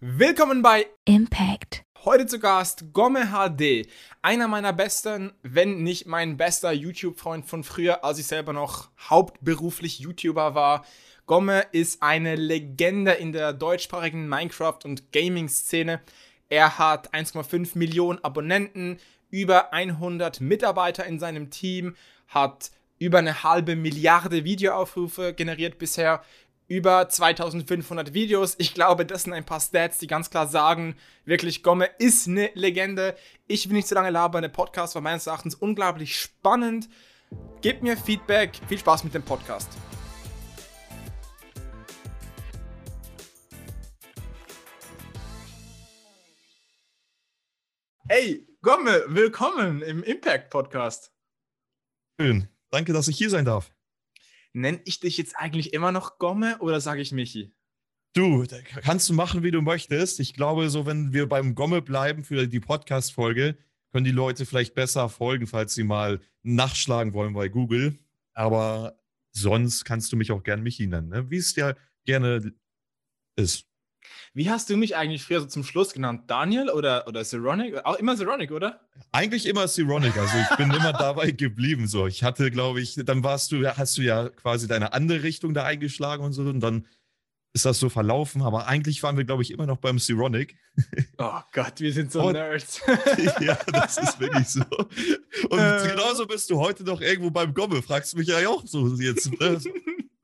Willkommen bei Impact. Heute zu Gast Gomme HD, einer meiner besten, wenn nicht mein bester YouTube-Freund von früher, als ich selber noch hauptberuflich YouTuber war. Gomme ist eine Legende in der deutschsprachigen Minecraft- und Gaming-Szene. Er hat 1,5 Millionen Abonnenten, über 100 Mitarbeiter in seinem Team, hat über eine halbe Milliarde Videoaufrufe generiert bisher, über 2500 Videos. Ich glaube, das sind ein paar Stats, die ganz klar sagen, wirklich Gomme ist eine Legende. Ich will nicht zu lange labern, der Podcast war meines Erachtens unglaublich spannend. Gebt mir Feedback, viel Spaß mit dem Podcast. Hey, Gomme, willkommen im Impact Podcast. Schön. Danke, dass ich hier sein darf. Nenn ich dich jetzt eigentlich immer noch Gomme oder sage ich Michi? Du, kannst du machen, wie du möchtest. Ich glaube, so wenn wir beim Gomme bleiben für die Podcast-Folge, können die Leute vielleicht besser folgen, falls sie mal nachschlagen wollen bei Google. Aber sonst kannst du mich auch gern Michi nennen, ne? wie es dir gerne ist. Wie hast du mich eigentlich früher so zum Schluss genannt? Daniel oder, oder Zeronic? Auch immer Zeronic, oder? Eigentlich immer Zeronic. Also ich bin immer dabei geblieben. So, ich hatte, glaube ich, dann warst du, hast du ja quasi deine andere Richtung da eingeschlagen und so. Und dann ist das so verlaufen. Aber eigentlich waren wir, glaube ich, immer noch beim Zeronic. Oh Gott, wir sind so und, Nerds. ja, das ist wirklich so. Und äh, genauso bist du heute noch irgendwo beim Gomme. Fragst du mich ja auch so jetzt.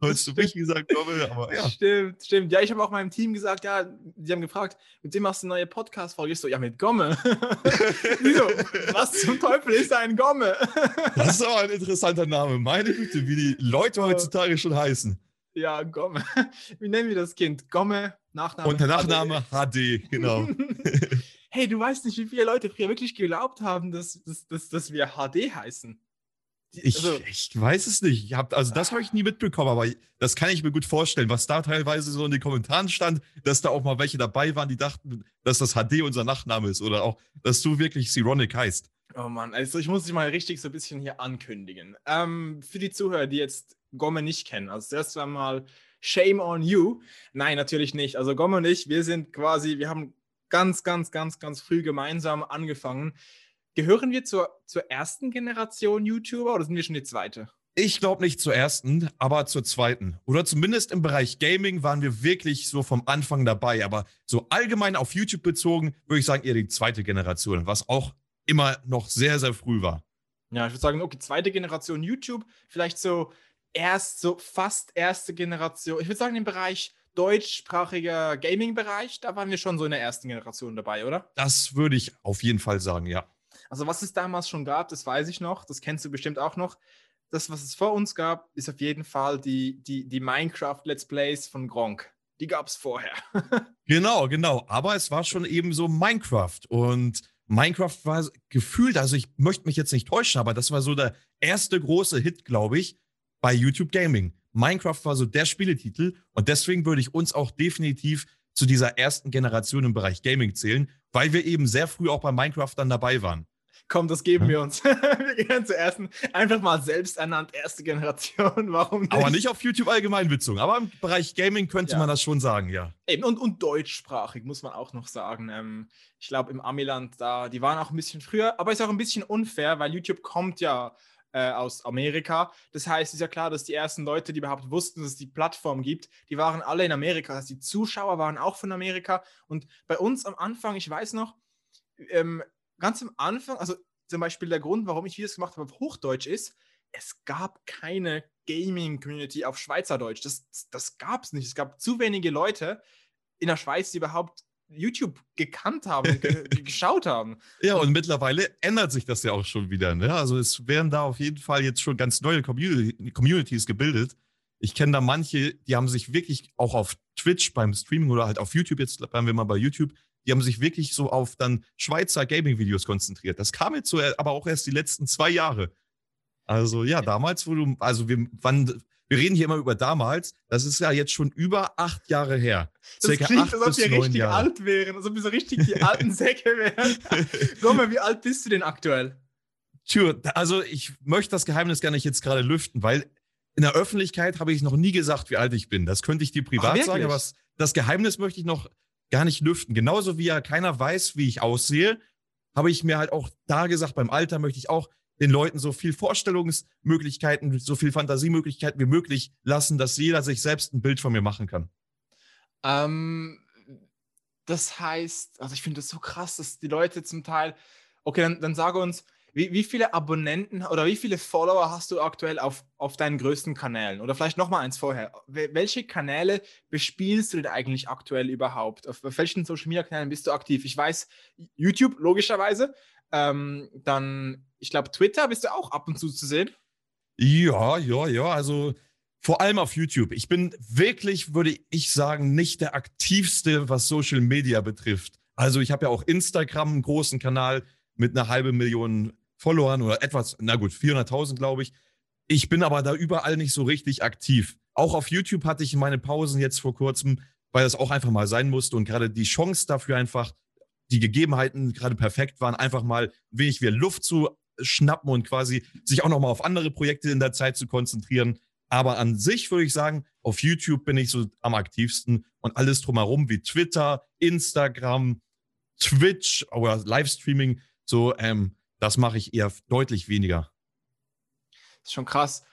Hast du mich gesagt, Gomme, aber ja. Stimmt, stimmt. Ja, ich habe auch meinem Team gesagt, ja, die haben gefragt, mit dem machst du eine neue Podcast-Folge. Ich so, ja, mit Gomme. Wieso? Was zum Teufel ist ein Gomme? das ist auch ein interessanter Name. Meine Güte, wie die Leute heutzutage schon heißen. Ja, Gomme. Wie nennen wir das Kind? Gomme, Nachname. Und der Nachname HD, HD genau. hey, du weißt nicht, wie viele Leute früher wirklich geglaubt haben, dass, dass, dass, dass wir HD heißen. Ich, also, ich weiß es nicht. Ich hab, also das habe ich nie mitbekommen, aber das kann ich mir gut vorstellen, was da teilweise so in den Kommentaren stand, dass da auch mal welche dabei waren, die dachten, dass das HD unser Nachname ist oder auch, dass du wirklich Sironic heißt. Oh Mann, also ich muss dich mal richtig so ein bisschen hier ankündigen. Ähm, für die Zuhörer, die jetzt Gomme nicht kennen, also zuerst einmal Shame on you. Nein, natürlich nicht. Also Gomme und ich, wir sind quasi, wir haben ganz, ganz, ganz, ganz früh gemeinsam angefangen. Gehören wir zur, zur ersten Generation YouTuber oder sind wir schon die zweite? Ich glaube nicht zur ersten, aber zur zweiten. Oder zumindest im Bereich Gaming waren wir wirklich so vom Anfang dabei. Aber so allgemein auf YouTube bezogen, würde ich sagen, eher die zweite Generation, was auch immer noch sehr, sehr früh war. Ja, ich würde sagen, okay, zweite Generation YouTube, vielleicht so erst, so fast erste Generation. Ich würde sagen, im Bereich deutschsprachiger Gaming-Bereich, da waren wir schon so in der ersten Generation dabei, oder? Das würde ich auf jeden Fall sagen, ja. Also was es damals schon gab, das weiß ich noch, das kennst du bestimmt auch noch. Das, was es vor uns gab, ist auf jeden Fall die, die, die Minecraft-Let's Plays von Gronk. Die gab es vorher. genau, genau. Aber es war schon eben so Minecraft. Und Minecraft war gefühlt, also ich möchte mich jetzt nicht täuschen, aber das war so der erste große Hit, glaube ich, bei YouTube Gaming. Minecraft war so der Spieletitel und deswegen würde ich uns auch definitiv zu dieser ersten Generation im Bereich Gaming zählen, weil wir eben sehr früh auch bei Minecraft dann dabei waren. Komm, das geben wir uns. wir gehen zur ersten, einfach mal selbst ernannt erste Generation. Warum nicht? Aber nicht auf YouTube allgemein bezogen. Aber im Bereich Gaming könnte ja. man das schon sagen, ja. Eben, und, und deutschsprachig, muss man auch noch sagen. Ähm, ich glaube, im Amiland, da, die waren auch ein bisschen früher, aber ist auch ein bisschen unfair, weil YouTube kommt ja äh, aus Amerika. Das heißt, es ist ja klar, dass die ersten Leute, die überhaupt wussten, dass es die Plattform gibt, die waren alle in Amerika. Das heißt, die Zuschauer waren auch von Amerika. Und bei uns am Anfang, ich weiß noch, ähm, ganz am Anfang, also zum Beispiel der Grund, warum ich Videos gemacht habe auf Hochdeutsch ist, es gab keine Gaming-Community auf Schweizerdeutsch. Das, das gab es nicht. Es gab zu wenige Leute in der Schweiz, die überhaupt YouTube gekannt haben, ge geschaut haben. Ja, und mittlerweile ändert sich das ja auch schon wieder. Ne? Also es werden da auf jeden Fall jetzt schon ganz neue Community Communities gebildet. Ich kenne da manche, die haben sich wirklich auch auf Twitch beim Streaming oder halt auf YouTube, jetzt bleiben wir mal bei YouTube, die haben sich wirklich so auf dann Schweizer Gaming-Videos konzentriert. Das kam jetzt so, aber auch erst die letzten zwei Jahre. Also ja, damals, wo du, also wir, wann, wir reden hier immer über damals, das ist ja jetzt schon über acht Jahre her. Das Circa klingt, als ob wir richtig Jahre. alt wären, als ob wir so richtig die alten Säcke wären. Guck mal, wie alt bist du denn aktuell? Tja, also ich möchte das Geheimnis gar nicht jetzt gerade lüften, weil in der Öffentlichkeit habe ich noch nie gesagt, wie alt ich bin. Das könnte ich dir privat Ach, sagen, aber das Geheimnis möchte ich noch gar nicht lüften. Genauso wie ja keiner weiß, wie ich aussehe, habe ich mir halt auch da gesagt, beim Alter möchte ich auch den Leuten so viel Vorstellungsmöglichkeiten, so viel Fantasiemöglichkeiten wie möglich lassen, dass jeder sich selbst ein Bild von mir machen kann. Ähm, das heißt, also ich finde das so krass, dass die Leute zum Teil, okay, dann, dann sage uns, wie, wie viele Abonnenten oder wie viele Follower hast du aktuell auf, auf deinen größten Kanälen? Oder vielleicht nochmal eins vorher. Welche Kanäle bespielst du denn eigentlich aktuell überhaupt? Auf welchen Social Media Kanälen bist du aktiv? Ich weiß, YouTube, logischerweise. Ähm, dann, ich glaube, Twitter bist du auch ab und zu zu sehen. Ja, ja, ja. Also vor allem auf YouTube. Ich bin wirklich, würde ich sagen, nicht der aktivste, was Social Media betrifft. Also ich habe ja auch Instagram, einen großen Kanal mit einer halben Million Followern oder etwas, na gut, 400.000 glaube ich. Ich bin aber da überall nicht so richtig aktiv. Auch auf YouTube hatte ich meine Pausen jetzt vor kurzem, weil das auch einfach mal sein musste und gerade die Chance dafür einfach, die Gegebenheiten gerade perfekt waren, einfach mal wenig wieder Luft zu schnappen und quasi sich auch nochmal auf andere Projekte in der Zeit zu konzentrieren. Aber an sich würde ich sagen, auf YouTube bin ich so am aktivsten und alles drumherum wie Twitter, Instagram, Twitch oder Livestreaming, so ähm, das mache ich eher deutlich weniger. Das ist schon krass,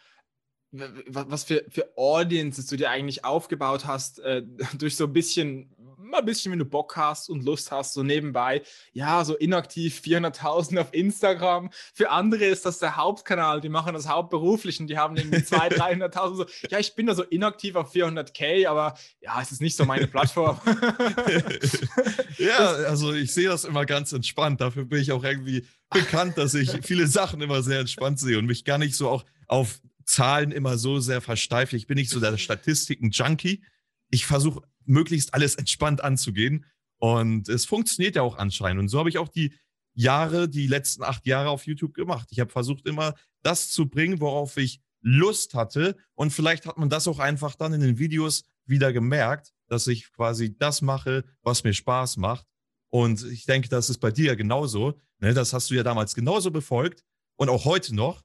was für, für Audiences du dir eigentlich aufgebaut hast, äh, durch so ein bisschen mal ein bisschen, wenn du Bock hast und Lust hast, so nebenbei, ja, so inaktiv 400.000 auf Instagram. Für andere ist das der Hauptkanal, die machen das hauptberuflich und die haben irgendwie 200.000, 300.000 so. Ja, ich bin da so inaktiv auf 400k, aber ja, es ist nicht so meine Plattform. ja, also ich sehe das immer ganz entspannt. Dafür bin ich auch irgendwie bekannt, dass ich viele Sachen immer sehr entspannt sehe und mich gar nicht so auch auf Zahlen immer so sehr versteife. Ich bin nicht so der Statistiken-Junkie. Ich versuche möglichst alles entspannt anzugehen. Und es funktioniert ja auch anscheinend. Und so habe ich auch die Jahre, die letzten acht Jahre auf YouTube gemacht. Ich habe versucht, immer das zu bringen, worauf ich Lust hatte. Und vielleicht hat man das auch einfach dann in den Videos wieder gemerkt, dass ich quasi das mache, was mir Spaß macht. Und ich denke, das ist bei dir ja genauso. Ne? Das hast du ja damals genauso befolgt und auch heute noch,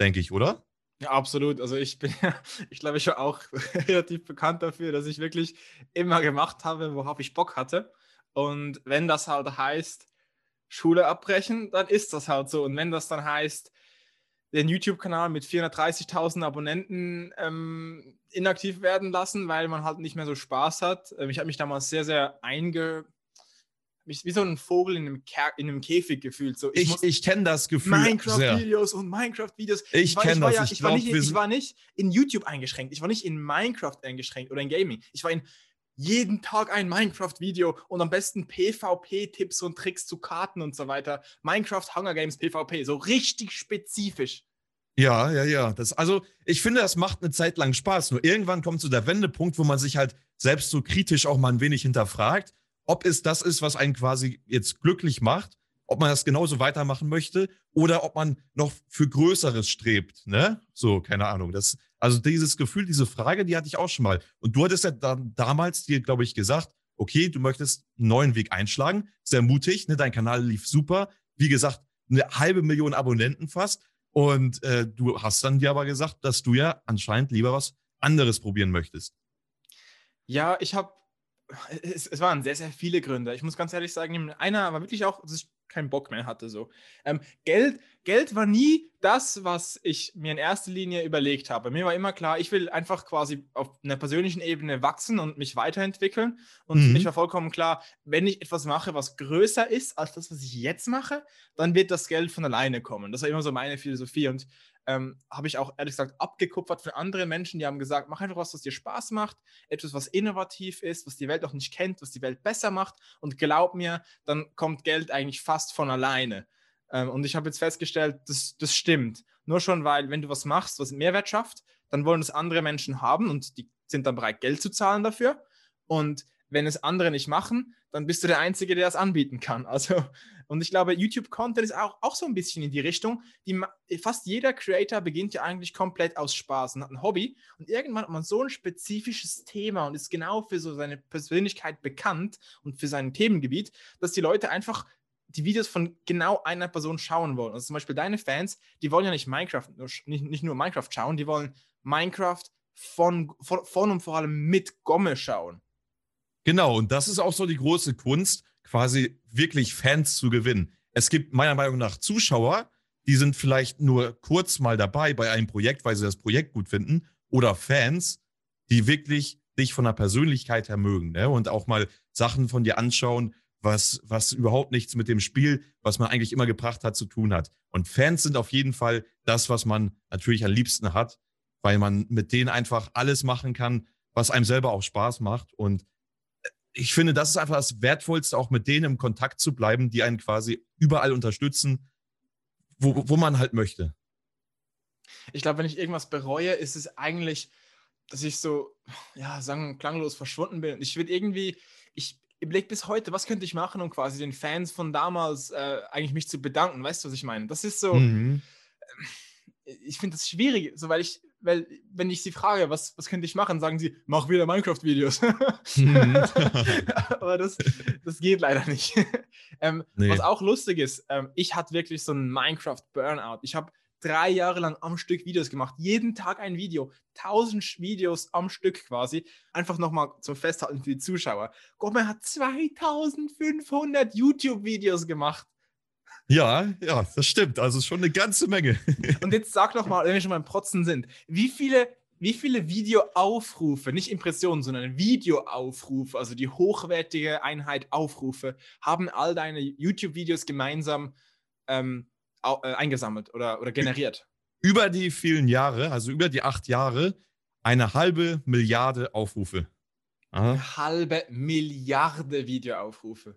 denke ich, oder? Ja, absolut. Also ich bin, ich glaube, ich war auch relativ bekannt dafür, dass ich wirklich immer gemacht habe, worauf ich Bock hatte. Und wenn das halt heißt, Schule abbrechen, dann ist das halt so. Und wenn das dann heißt, den YouTube-Kanal mit 430.000 Abonnenten ähm, inaktiv werden lassen, weil man halt nicht mehr so Spaß hat. Ähm, ich habe mich damals sehr, sehr einge mich wie so ein Vogel in einem, in einem Käfig gefühlt. So, ich ich, ich kenne das Gefühl. Minecraft-Videos und Minecraft-Videos. Ich, kenne das. Ja, ich, war nicht, ich war nicht in YouTube eingeschränkt. Ich war nicht in Minecraft eingeschränkt oder in Gaming. Ich war in jeden Tag ein Minecraft-Video und am besten PvP-Tipps und Tricks zu Karten und so weiter. Minecraft Hunger Games PvP, so richtig spezifisch. Ja, ja, ja. Das, also, ich finde, das macht eine Zeit lang Spaß. Nur irgendwann kommt so der Wendepunkt, wo man sich halt selbst so kritisch auch mal ein wenig hinterfragt ob es das ist, was einen quasi jetzt glücklich macht, ob man das genauso weitermachen möchte oder ob man noch für Größeres strebt, ne? So, keine Ahnung. Das, also dieses Gefühl, diese Frage, die hatte ich auch schon mal. Und du hattest ja dann damals dir, glaube ich, gesagt, okay, du möchtest einen neuen Weg einschlagen. Sehr mutig, ne? Dein Kanal lief super. Wie gesagt, eine halbe Million Abonnenten fast. Und äh, du hast dann dir aber gesagt, dass du ja anscheinend lieber was anderes probieren möchtest. Ja, ich habe es, es, waren sehr, sehr viele Gründe. Ich muss ganz ehrlich sagen, einer war wirklich auch, dass ich keinen Bock mehr hatte. So. Ähm, Geld, Geld war nie das, was ich mir in erster Linie überlegt habe. Mir war immer klar, ich will einfach quasi auf einer persönlichen Ebene wachsen und mich weiterentwickeln. Und mhm. mich war vollkommen klar, wenn ich etwas mache, was größer ist als das, was ich jetzt mache, dann wird das Geld von alleine kommen. Das war immer so meine Philosophie. Und ähm, habe ich auch ehrlich gesagt abgekupfert von anderen Menschen, die haben gesagt, mach einfach was, was dir Spaß macht, etwas, was innovativ ist, was die Welt noch nicht kennt, was die Welt besser macht und glaub mir, dann kommt Geld eigentlich fast von alleine. Ähm, und ich habe jetzt festgestellt, das, das stimmt. Nur schon, weil wenn du was machst, was Mehrwert schafft, dann wollen es andere Menschen haben und die sind dann bereit, Geld zu zahlen dafür. Und wenn es andere nicht machen, dann bist du der Einzige, der das anbieten kann. Also, und ich glaube, YouTube-Content ist auch, auch so ein bisschen in die Richtung. Die, fast jeder Creator beginnt ja eigentlich komplett aus Spaß und hat ein Hobby. Und irgendwann hat man so ein spezifisches Thema und ist genau für so seine Persönlichkeit bekannt und für sein Themengebiet, dass die Leute einfach die Videos von genau einer Person schauen wollen. Also zum Beispiel deine Fans, die wollen ja nicht Minecraft, nicht, nicht nur Minecraft schauen, die wollen Minecraft von, von, von und vor allem mit Gomme schauen. Genau, und das ist auch so die große Kunst, quasi wirklich Fans zu gewinnen. Es gibt meiner Meinung nach Zuschauer, die sind vielleicht nur kurz mal dabei bei einem Projekt, weil sie das Projekt gut finden, oder Fans, die wirklich dich von der Persönlichkeit her mögen ne? und auch mal Sachen von dir anschauen, was, was überhaupt nichts mit dem Spiel, was man eigentlich immer gebracht hat, zu tun hat. Und Fans sind auf jeden Fall das, was man natürlich am liebsten hat, weil man mit denen einfach alles machen kann, was einem selber auch Spaß macht. Und ich finde, das ist einfach das Wertvollste, auch mit denen im Kontakt zu bleiben, die einen quasi überall unterstützen, wo, wo man halt möchte. Ich glaube, wenn ich irgendwas bereue, ist es eigentlich, dass ich so, ja, sagen, klanglos verschwunden bin. Und ich will irgendwie, ich überlege bis heute, was könnte ich machen, um quasi den Fans von damals äh, eigentlich mich zu bedanken. Weißt du, was ich meine? Das ist so, mhm. Äh, ich finde das schwierig, so weil ich, weil, wenn ich sie frage, was, was könnte ich machen, sagen sie, mach wieder Minecraft-Videos. Mhm. Aber das, das geht leider nicht. ähm, nee. Was auch lustig ist, ähm, ich hatte wirklich so einen Minecraft-Burnout. Ich habe drei Jahre lang am Stück Videos gemacht. Jeden Tag ein Video. Tausend Videos am Stück quasi. Einfach nochmal zum Festhalten für die Zuschauer. Gomme hat 2500 YouTube-Videos gemacht. Ja, ja, das stimmt. Also schon eine ganze Menge. Und jetzt sag noch mal, wenn wir schon beim Protzen sind, wie viele, wie viele Videoaufrufe, nicht Impressionen, sondern Videoaufrufe, also die hochwertige Einheit Aufrufe, haben all deine YouTube-Videos gemeinsam ähm, äh, eingesammelt oder, oder generiert? Über die vielen Jahre, also über die acht Jahre, eine halbe Milliarde Aufrufe. Aha. Eine halbe Milliarde Videoaufrufe.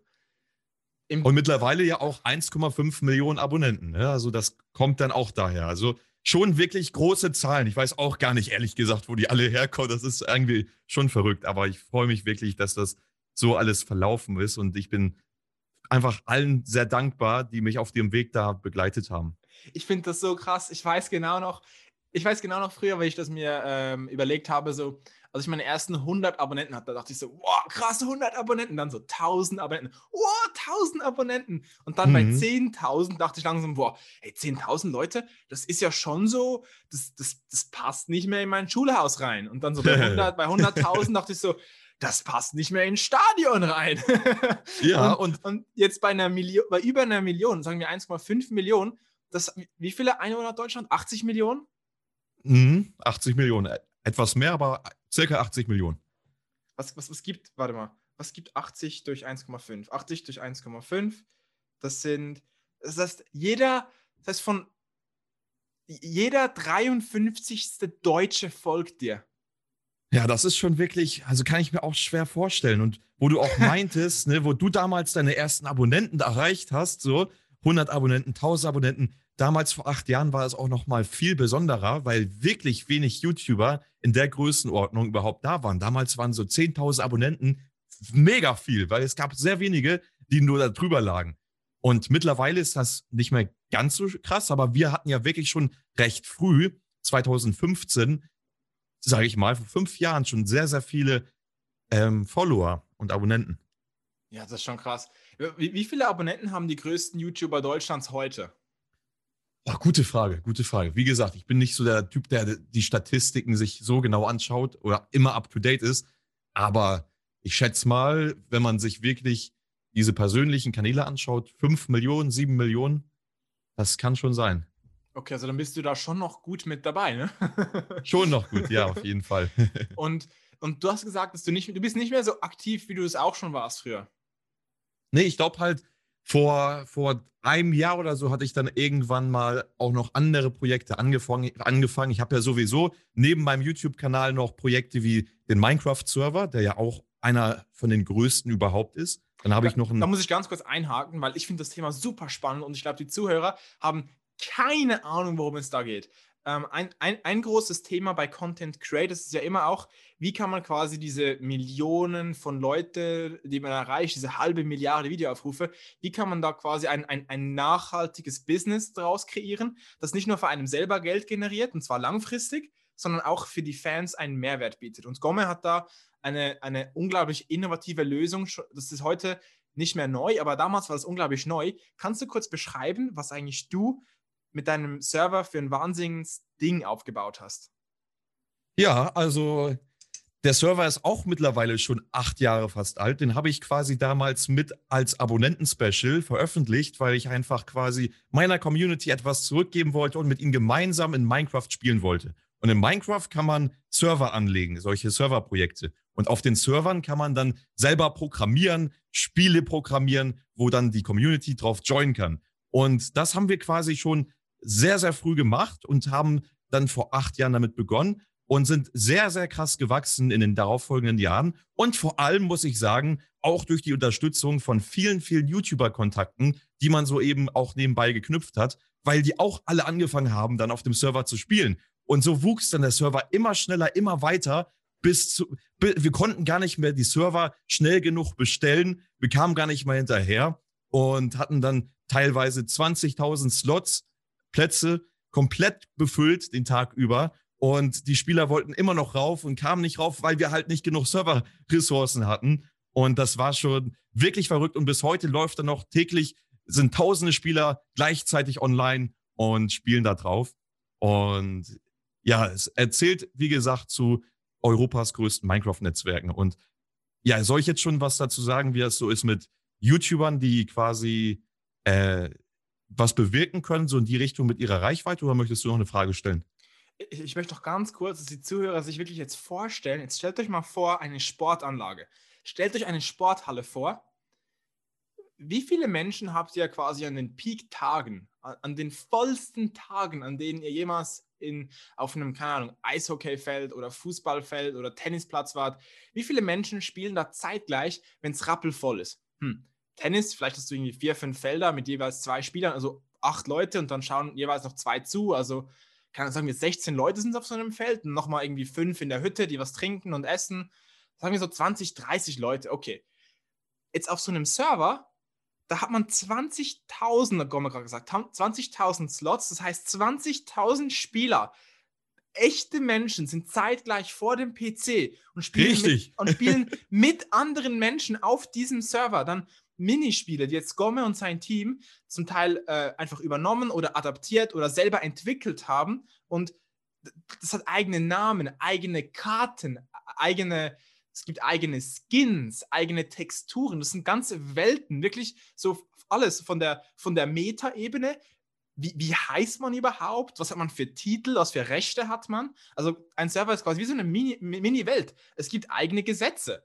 Im Und mittlerweile ja auch 1,5 Millionen Abonnenten. Ne? Also das kommt dann auch daher. Also schon wirklich große Zahlen. Ich weiß auch gar nicht, ehrlich gesagt, wo die alle herkommen. Das ist irgendwie schon verrückt. Aber ich freue mich wirklich, dass das so alles verlaufen ist. Und ich bin einfach allen sehr dankbar, die mich auf dem Weg da begleitet haben. Ich finde das so krass. Ich weiß genau noch, ich weiß genau noch früher, weil ich das mir ähm, überlegt habe, so, als ich meine ersten 100 Abonnenten hatte, da dachte ich so, wow, krass, 100 Abonnenten, dann so 1000 Abonnenten, wow, 1000 Abonnenten. Und dann mhm. bei 10.000 dachte ich langsam, boah, hey, 10.000 Leute, das ist ja schon so, das, das, das passt nicht mehr in mein Schulhaus rein. Und dann so bei 100.000 bei 100 dachte ich so, das passt nicht mehr ins Stadion rein. ja, und, und, und, jetzt bei einer Million, bei über einer Million, sagen wir 1,5 Millionen, das, wie viele Einwohner hat Deutschland? 80 Millionen? Mhm, 80 Millionen. Etwas mehr, aber circa 80 Millionen. Was, was, was gibt, warte mal, was gibt 80 durch 1,5? 80 durch 1,5, das sind, das heißt, jeder, das heißt von jeder 53. Deutsche folgt dir. Ja, das ist schon wirklich, also kann ich mir auch schwer vorstellen. Und wo du auch meintest, ne, wo du damals deine ersten Abonnenten erreicht hast, so 100 Abonnenten, 1000 Abonnenten, damals vor acht Jahren war es auch noch mal viel besonderer, weil wirklich wenig YouTuber in der Größenordnung überhaupt da waren. Damals waren so 10.000 Abonnenten mega viel, weil es gab sehr wenige, die nur da drüber lagen. Und mittlerweile ist das nicht mehr ganz so krass, aber wir hatten ja wirklich schon recht früh, 2015, sage ich mal, vor fünf Jahren schon sehr, sehr viele ähm, Follower und Abonnenten. Ja, das ist schon krass. Wie, wie, viele Abonnenten haben die größten YouTuber Deutschlands heute? Ach, gute Frage, gute Frage. Wie gesagt, ich bin nicht so der Typ, der die Statistiken sich so genau anschaut oder immer up to date ist. Aber ich schätze mal, wenn man sich wirklich diese persönlichen Kanäle anschaut, 5 Millionen, 7 Millionen, das kann schon sein. Okay, also dann bist du da schon noch gut mit dabei, ne? schon noch gut, ja, auf jeden Fall. und, und du hast gesagt, dass du nicht, du bist nicht mehr so aktiv, wie du es auch schon warst früher. Nee, ich glaube halt, vor, vor einem Jahr oder so hatte ich dann irgendwann mal auch noch andere Projekte angefangen. angefangen. Ich habe ja sowieso neben meinem YouTube-Kanal noch Projekte wie den Minecraft-Server, der ja auch einer von den größten überhaupt ist. Dann habe ich noch einen. Da muss ich ganz kurz einhaken, weil ich finde das Thema super spannend und ich glaube, die Zuhörer haben keine Ahnung, worum es da geht. Ähm, ein, ein, ein großes Thema bei Content Creators ist ja immer auch, wie kann man quasi diese Millionen von Leuten, die man erreicht, diese halbe Milliarde Videoaufrufe, wie kann man da quasi ein, ein, ein nachhaltiges Business daraus kreieren, das nicht nur für einen selber Geld generiert, und zwar langfristig, sondern auch für die Fans einen Mehrwert bietet. Und Gomme hat da eine, eine unglaublich innovative Lösung. Das ist heute nicht mehr neu, aber damals war es unglaublich neu. Kannst du kurz beschreiben, was eigentlich du mit deinem Server für ein wahnsinniges Ding aufgebaut hast? Ja, also der Server ist auch mittlerweile schon acht Jahre fast alt. Den habe ich quasi damals mit als Abonnenten-Special veröffentlicht, weil ich einfach quasi meiner Community etwas zurückgeben wollte und mit ihnen gemeinsam in Minecraft spielen wollte. Und in Minecraft kann man Server anlegen, solche Serverprojekte. Und auf den Servern kann man dann selber programmieren, Spiele programmieren, wo dann die Community drauf joinen kann. Und das haben wir quasi schon sehr, sehr früh gemacht und haben dann vor acht Jahren damit begonnen und sind sehr, sehr krass gewachsen in den darauffolgenden Jahren. Und vor allem muss ich sagen, auch durch die Unterstützung von vielen, vielen YouTuber-Kontakten, die man so eben auch nebenbei geknüpft hat, weil die auch alle angefangen haben, dann auf dem Server zu spielen. Und so wuchs dann der Server immer schneller, immer weiter, bis zu, wir konnten gar nicht mehr die Server schnell genug bestellen, wir kamen gar nicht mehr hinterher und hatten dann teilweise 20.000 Slots, Plätze komplett befüllt den Tag über und die Spieler wollten immer noch rauf und kamen nicht rauf, weil wir halt nicht genug Serverressourcen hatten. Und das war schon wirklich verrückt. Und bis heute läuft da noch täglich, sind tausende Spieler gleichzeitig online und spielen da drauf. Und ja, es erzählt, wie gesagt, zu Europas größten Minecraft-Netzwerken. Und ja, soll ich jetzt schon was dazu sagen, wie es so ist mit YouTubern, die quasi äh, was bewirken können, so in die Richtung mit ihrer Reichweite, oder möchtest du noch eine Frage stellen? ich, möchte doch ganz kurz, dass die Zuhörer sich wirklich jetzt vorstellen. Jetzt stellt euch mal vor, eine Sportanlage. Stellt euch eine Sporthalle vor. Wie viele Menschen habt ihr quasi an den Peak-Tagen, an den vollsten Tagen, an denen ihr jemals in, auf einem, keine Ahnung, Eishockeyfeld oder Fußballfeld oder Tennisplatz wart? Wie viele Menschen spielen da zeitgleich, wenn es rappelvoll ist? Hm. Tennis, vielleicht hast du irgendwie vier, fünf Felder mit jeweils zwei Spielern, also acht Leute und dann schauen jeweils noch zwei zu, also kann, sagen wir, 16 Leute sind auf so einem Feld und nochmal irgendwie fünf in der Hütte, die was trinken und essen. Sagen wir so 20, 30 Leute, okay. Jetzt auf so einem Server, da hat man 20.000, hat Gomme gerade gesagt, 20.000 Slots, das heißt 20.000 Spieler. Echte Menschen sind zeitgleich vor dem PC und spielen, mit, und spielen mit anderen Menschen auf diesem Server. Dann Minispiele, die jetzt Gomme und sein Team zum Teil äh, einfach übernommen oder adaptiert oder selber entwickelt haben. Und das hat eigene Namen, eigene Karten, eigene, es gibt eigene Skins, eigene Texturen. Das sind ganze Welten, wirklich so alles von der, von der Meta-Ebene. Wie, wie heißt man überhaupt? Was hat man für Titel? Was für Rechte hat man? Also ein Server ist quasi wie so eine Mini-Welt. Mini es gibt eigene Gesetze.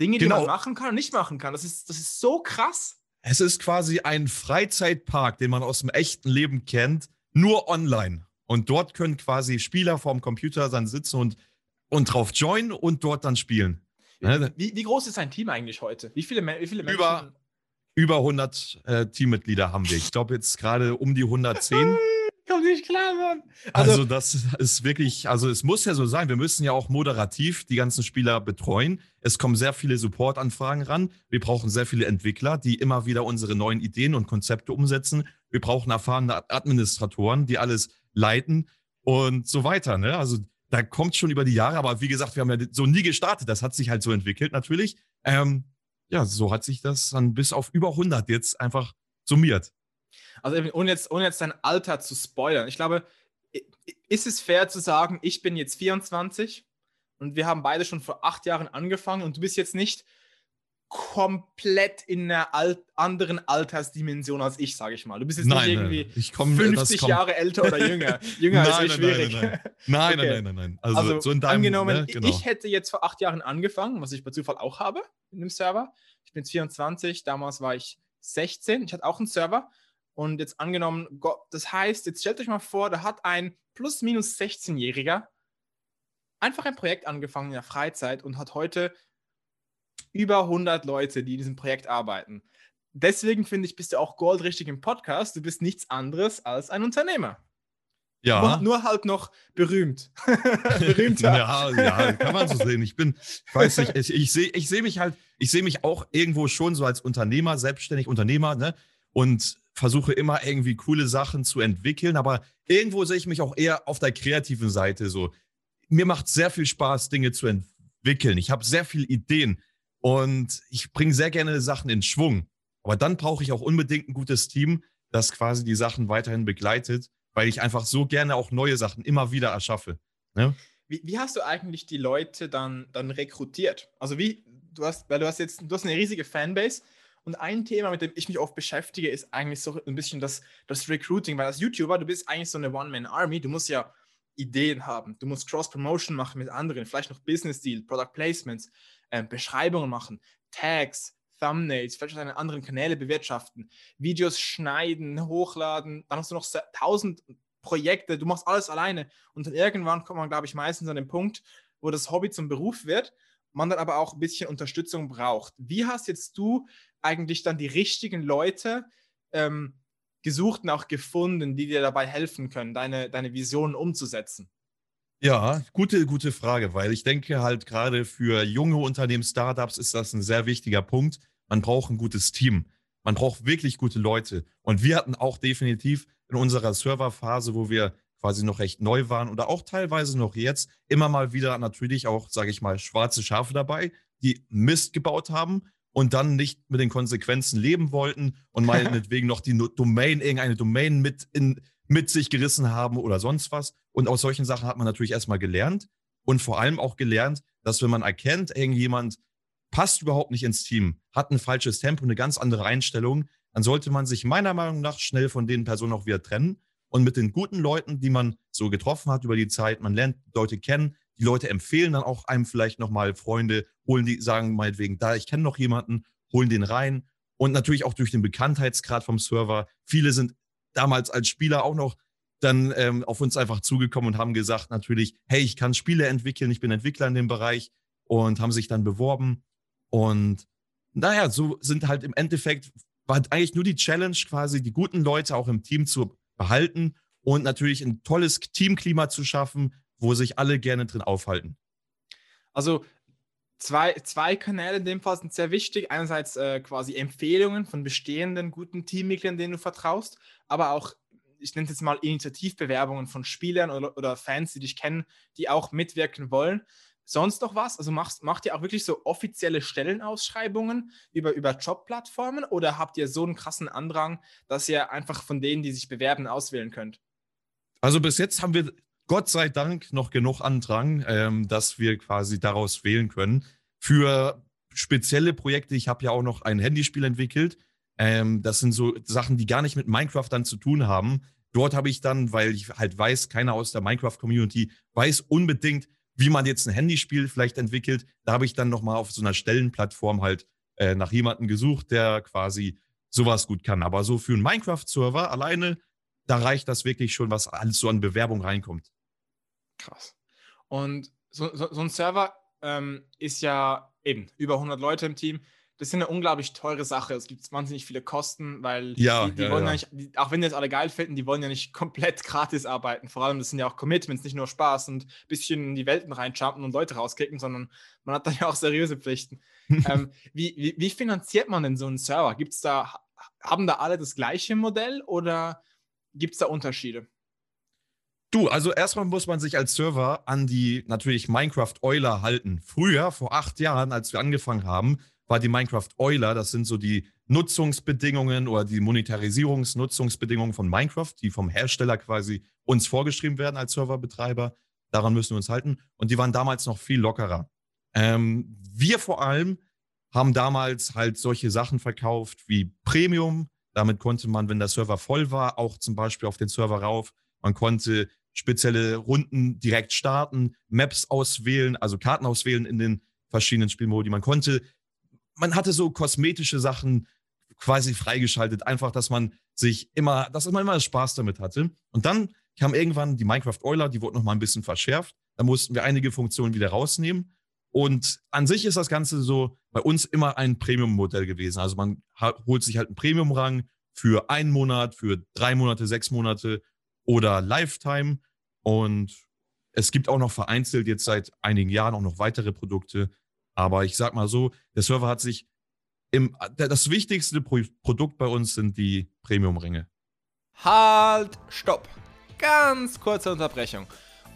Dinge, genau. die man machen kann und nicht machen kann. Das ist, das ist so krass. Es ist quasi ein Freizeitpark, den man aus dem echten Leben kennt, nur online. Und dort können quasi Spieler vorm Computer dann sitzen und, und drauf joinen und dort dann spielen. Ne? Wie, wie groß ist dein Team eigentlich heute? Wie viele, wie viele Menschen? Über, über 100 äh, Teammitglieder haben wir. Ich glaube jetzt gerade um die 110. Komm nicht klar, Mann. Also, also, das ist wirklich, also es muss ja so sein, wir müssen ja auch moderativ die ganzen Spieler betreuen. Es kommen sehr viele Supportanfragen ran. Wir brauchen sehr viele Entwickler, die immer wieder unsere neuen Ideen und Konzepte umsetzen. Wir brauchen erfahrene Administratoren, die alles leiten und so weiter. Ne? Also da kommt schon über die Jahre, aber wie gesagt, wir haben ja so nie gestartet. Das hat sich halt so entwickelt natürlich. Ähm, ja, so hat sich das dann bis auf über 100 jetzt einfach summiert. Also ohne jetzt, ohne jetzt dein Alter zu spoilern. Ich glaube, ist es fair zu sagen, ich bin jetzt 24 und wir haben beide schon vor acht Jahren angefangen und du bist jetzt nicht komplett in einer alt, anderen Altersdimension als ich, sage ich mal. Du bist jetzt nein, nicht irgendwie ich komm, 50 Jahre älter oder jünger. Jünger nein, ist schwierig. Nein, nein, okay. nein, nein, nein, Also, also so deinem, angenommen, ne, genau. ich hätte jetzt vor acht Jahren angefangen, was ich bei Zufall auch habe in dem Server. Ich bin jetzt 24, damals war ich 16. Ich hatte auch einen Server und jetzt angenommen, das heißt, jetzt stellt euch mal vor, da hat ein plus minus 16-Jähriger einfach ein Projekt angefangen in der Freizeit und hat heute über 100 Leute, die in diesem Projekt arbeiten. Deswegen finde ich, bist du auch goldrichtig im Podcast. Du bist nichts anderes als ein Unternehmer. Ja. Nur, nur halt noch berühmt. Berühmter. ja, ja, kann man so sehen. Ich bin, ich weiß nicht, ich, ich sehe ich seh mich halt, ich sehe mich auch irgendwo schon so als Unternehmer, selbstständig Unternehmer, ne? Und versuche immer irgendwie coole Sachen zu entwickeln, aber irgendwo sehe ich mich auch eher auf der kreativen Seite so. Mir macht sehr viel Spaß, Dinge zu entwickeln. Ich habe sehr viele Ideen und ich bringe sehr gerne Sachen in Schwung. Aber dann brauche ich auch unbedingt ein gutes Team, das quasi die Sachen weiterhin begleitet, weil ich einfach so gerne auch neue Sachen immer wieder erschaffe. Ne? wie, wie, hast du eigentlich die Leute dann, dann rekrutiert? Also wie, du hast, weil du hast jetzt, du hast eine riesige Fanbase und ein Thema, mit dem ich mich oft beschäftige, ist eigentlich so ein bisschen das, das Recruiting, weil als YouTuber, du bist eigentlich so eine One-Man-Army, du musst ja Ideen haben, du musst Cross-Promotion machen mit anderen, vielleicht noch Business-Deal, Product Placements, äh, Beschreibungen machen, Tags, Thumbnails, vielleicht deine anderen Kanäle bewirtschaften, Videos schneiden, hochladen, dann hast du noch tausend Projekte, du machst alles alleine. Und dann irgendwann kommt man, glaube ich, meistens an den Punkt, wo das Hobby zum Beruf wird, man dann aber auch ein bisschen Unterstützung braucht. Wie hast jetzt du eigentlich dann die richtigen Leute ähm, gesucht und auch gefunden, die dir dabei helfen können, deine, deine Visionen umzusetzen? Ja, gute, gute Frage, weil ich denke halt gerade für junge Unternehmen, Startups ist das ein sehr wichtiger Punkt. Man braucht ein gutes Team. Man braucht wirklich gute Leute. Und wir hatten auch definitiv in unserer Serverphase, wo wir quasi noch recht neu waren oder auch teilweise noch jetzt, immer mal wieder natürlich auch, sage ich mal, schwarze Schafe dabei, die Mist gebaut haben und dann nicht mit den Konsequenzen leben wollten und meinetwegen noch die Domain, irgendeine Domain mit, in, mit sich gerissen haben oder sonst was. Und aus solchen Sachen hat man natürlich erstmal gelernt und vor allem auch gelernt, dass wenn man erkennt, irgendjemand passt überhaupt nicht ins Team, hat ein falsches Tempo, eine ganz andere Einstellung, dann sollte man sich meiner Meinung nach schnell von den Personen auch wieder trennen und mit den guten Leuten, die man so getroffen hat über die Zeit, man lernt Leute kennen, die Leute empfehlen dann auch einem vielleicht nochmal Freunde, holen die, sagen meinetwegen, da, ich kenne noch jemanden, holen den rein. Und natürlich auch durch den Bekanntheitsgrad vom Server. Viele sind damals als Spieler auch noch dann ähm, auf uns einfach zugekommen und haben gesagt natürlich, hey, ich kann Spiele entwickeln, ich bin Entwickler in dem Bereich und haben sich dann beworben. Und naja, so sind halt im Endeffekt, war halt eigentlich nur die Challenge quasi, die guten Leute auch im Team zu behalten und natürlich ein tolles Teamklima zu schaffen, wo sich alle gerne drin aufhalten. Also zwei, zwei Kanäle in dem Fall sind sehr wichtig. Einerseits äh, quasi Empfehlungen von bestehenden guten Teammitgliedern, denen du vertraust, aber auch, ich nenne es jetzt mal Initiativbewerbungen von Spielern oder, oder Fans, die dich kennen, die auch mitwirken wollen. Sonst noch was? Also machst, macht ihr auch wirklich so offizielle Stellenausschreibungen über, über Jobplattformen oder habt ihr so einen krassen Andrang, dass ihr einfach von denen, die sich bewerben, auswählen könnt? Also bis jetzt haben wir Gott sei Dank noch genug Andrang, ähm, dass wir quasi daraus wählen können. Für spezielle Projekte, ich habe ja auch noch ein Handyspiel entwickelt. Ähm, das sind so Sachen, die gar nicht mit Minecraft dann zu tun haben. Dort habe ich dann, weil ich halt weiß, keiner aus der Minecraft-Community weiß unbedingt, wie man jetzt ein Handyspiel vielleicht entwickelt. Da habe ich dann nochmal auf so einer Stellenplattform halt äh, nach jemandem gesucht, der quasi sowas gut kann. Aber so für einen Minecraft-Server alleine, da reicht das wirklich schon, was alles so an Bewerbung reinkommt. Krass. Und so, so, so ein Server ähm, ist ja eben über 100 Leute im Team. Das ist eine unglaublich teure Sache. Es gibt wahnsinnig viele Kosten, weil ja, die, die ja, wollen ja. ja nicht, auch wenn die es alle geil finden, die wollen ja nicht komplett gratis arbeiten. Vor allem, das sind ja auch Commitments, nicht nur Spaß und ein bisschen in die Welten reinjumpen und Leute rauskicken, sondern man hat dann ja auch seriöse Pflichten. ähm, wie, wie, wie finanziert man denn so einen Server? Gibt's da, haben da alle das gleiche Modell oder gibt es da Unterschiede? Du, also erstmal muss man sich als Server an die natürlich Minecraft Euler halten. Früher, vor acht Jahren, als wir angefangen haben, war die Minecraft Euler, das sind so die Nutzungsbedingungen oder die Monetarisierungsnutzungsbedingungen von Minecraft, die vom Hersteller quasi uns vorgeschrieben werden als Serverbetreiber. Daran müssen wir uns halten. Und die waren damals noch viel lockerer. Ähm, wir vor allem haben damals halt solche Sachen verkauft wie Premium. Damit konnte man, wenn der Server voll war, auch zum Beispiel auf den Server rauf. Man konnte spezielle Runden direkt starten, Maps auswählen, also Karten auswählen in den verschiedenen Spielmodi. Man konnte, man hatte so kosmetische Sachen quasi freigeschaltet, einfach, dass man sich immer, dass man immer Spaß damit hatte. Und dann kam irgendwann die Minecraft Euler, die wurde noch mal ein bisschen verschärft. Da mussten wir einige Funktionen wieder rausnehmen. Und an sich ist das Ganze so bei uns immer ein Premium-Modell gewesen. Also man holt sich halt einen Premium-Rang für einen Monat, für drei Monate, sechs Monate oder Lifetime. Und es gibt auch noch vereinzelt jetzt seit einigen Jahren auch noch weitere Produkte. Aber ich sag mal so, der Server hat sich im, das wichtigste Produkt bei uns sind die Premium-Ringe. Halt, stopp. Ganz kurze Unterbrechung.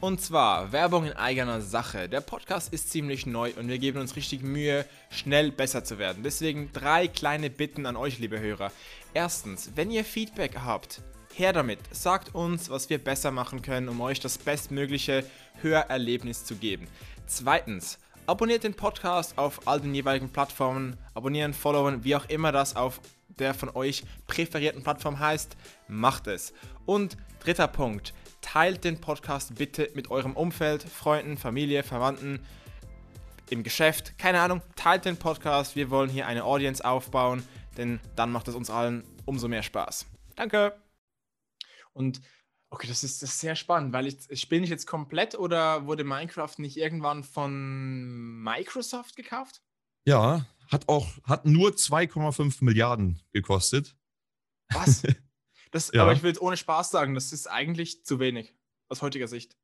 Und zwar Werbung in eigener Sache. Der Podcast ist ziemlich neu und wir geben uns richtig Mühe, schnell besser zu werden. Deswegen drei kleine Bitten an euch, liebe Hörer. Erstens, wenn ihr Feedback habt, Her damit, sagt uns, was wir besser machen können, um euch das bestmögliche Hörerlebnis zu geben. Zweitens, abonniert den Podcast auf all den jeweiligen Plattformen, abonnieren, followen, wie auch immer das auf der von euch präferierten Plattform heißt, macht es. Und dritter Punkt, teilt den Podcast bitte mit eurem Umfeld, Freunden, Familie, Verwandten, im Geschäft, keine Ahnung, teilt den Podcast. Wir wollen hier eine Audience aufbauen, denn dann macht es uns allen umso mehr Spaß. Danke. Und okay, das ist, das ist sehr spannend, weil ich, ich spiele nicht jetzt komplett oder wurde Minecraft nicht irgendwann von Microsoft gekauft? Ja, hat auch hat nur 2,5 Milliarden gekostet. Was? Das, ja. Aber ich will es ohne Spaß sagen, das ist eigentlich zu wenig aus heutiger Sicht.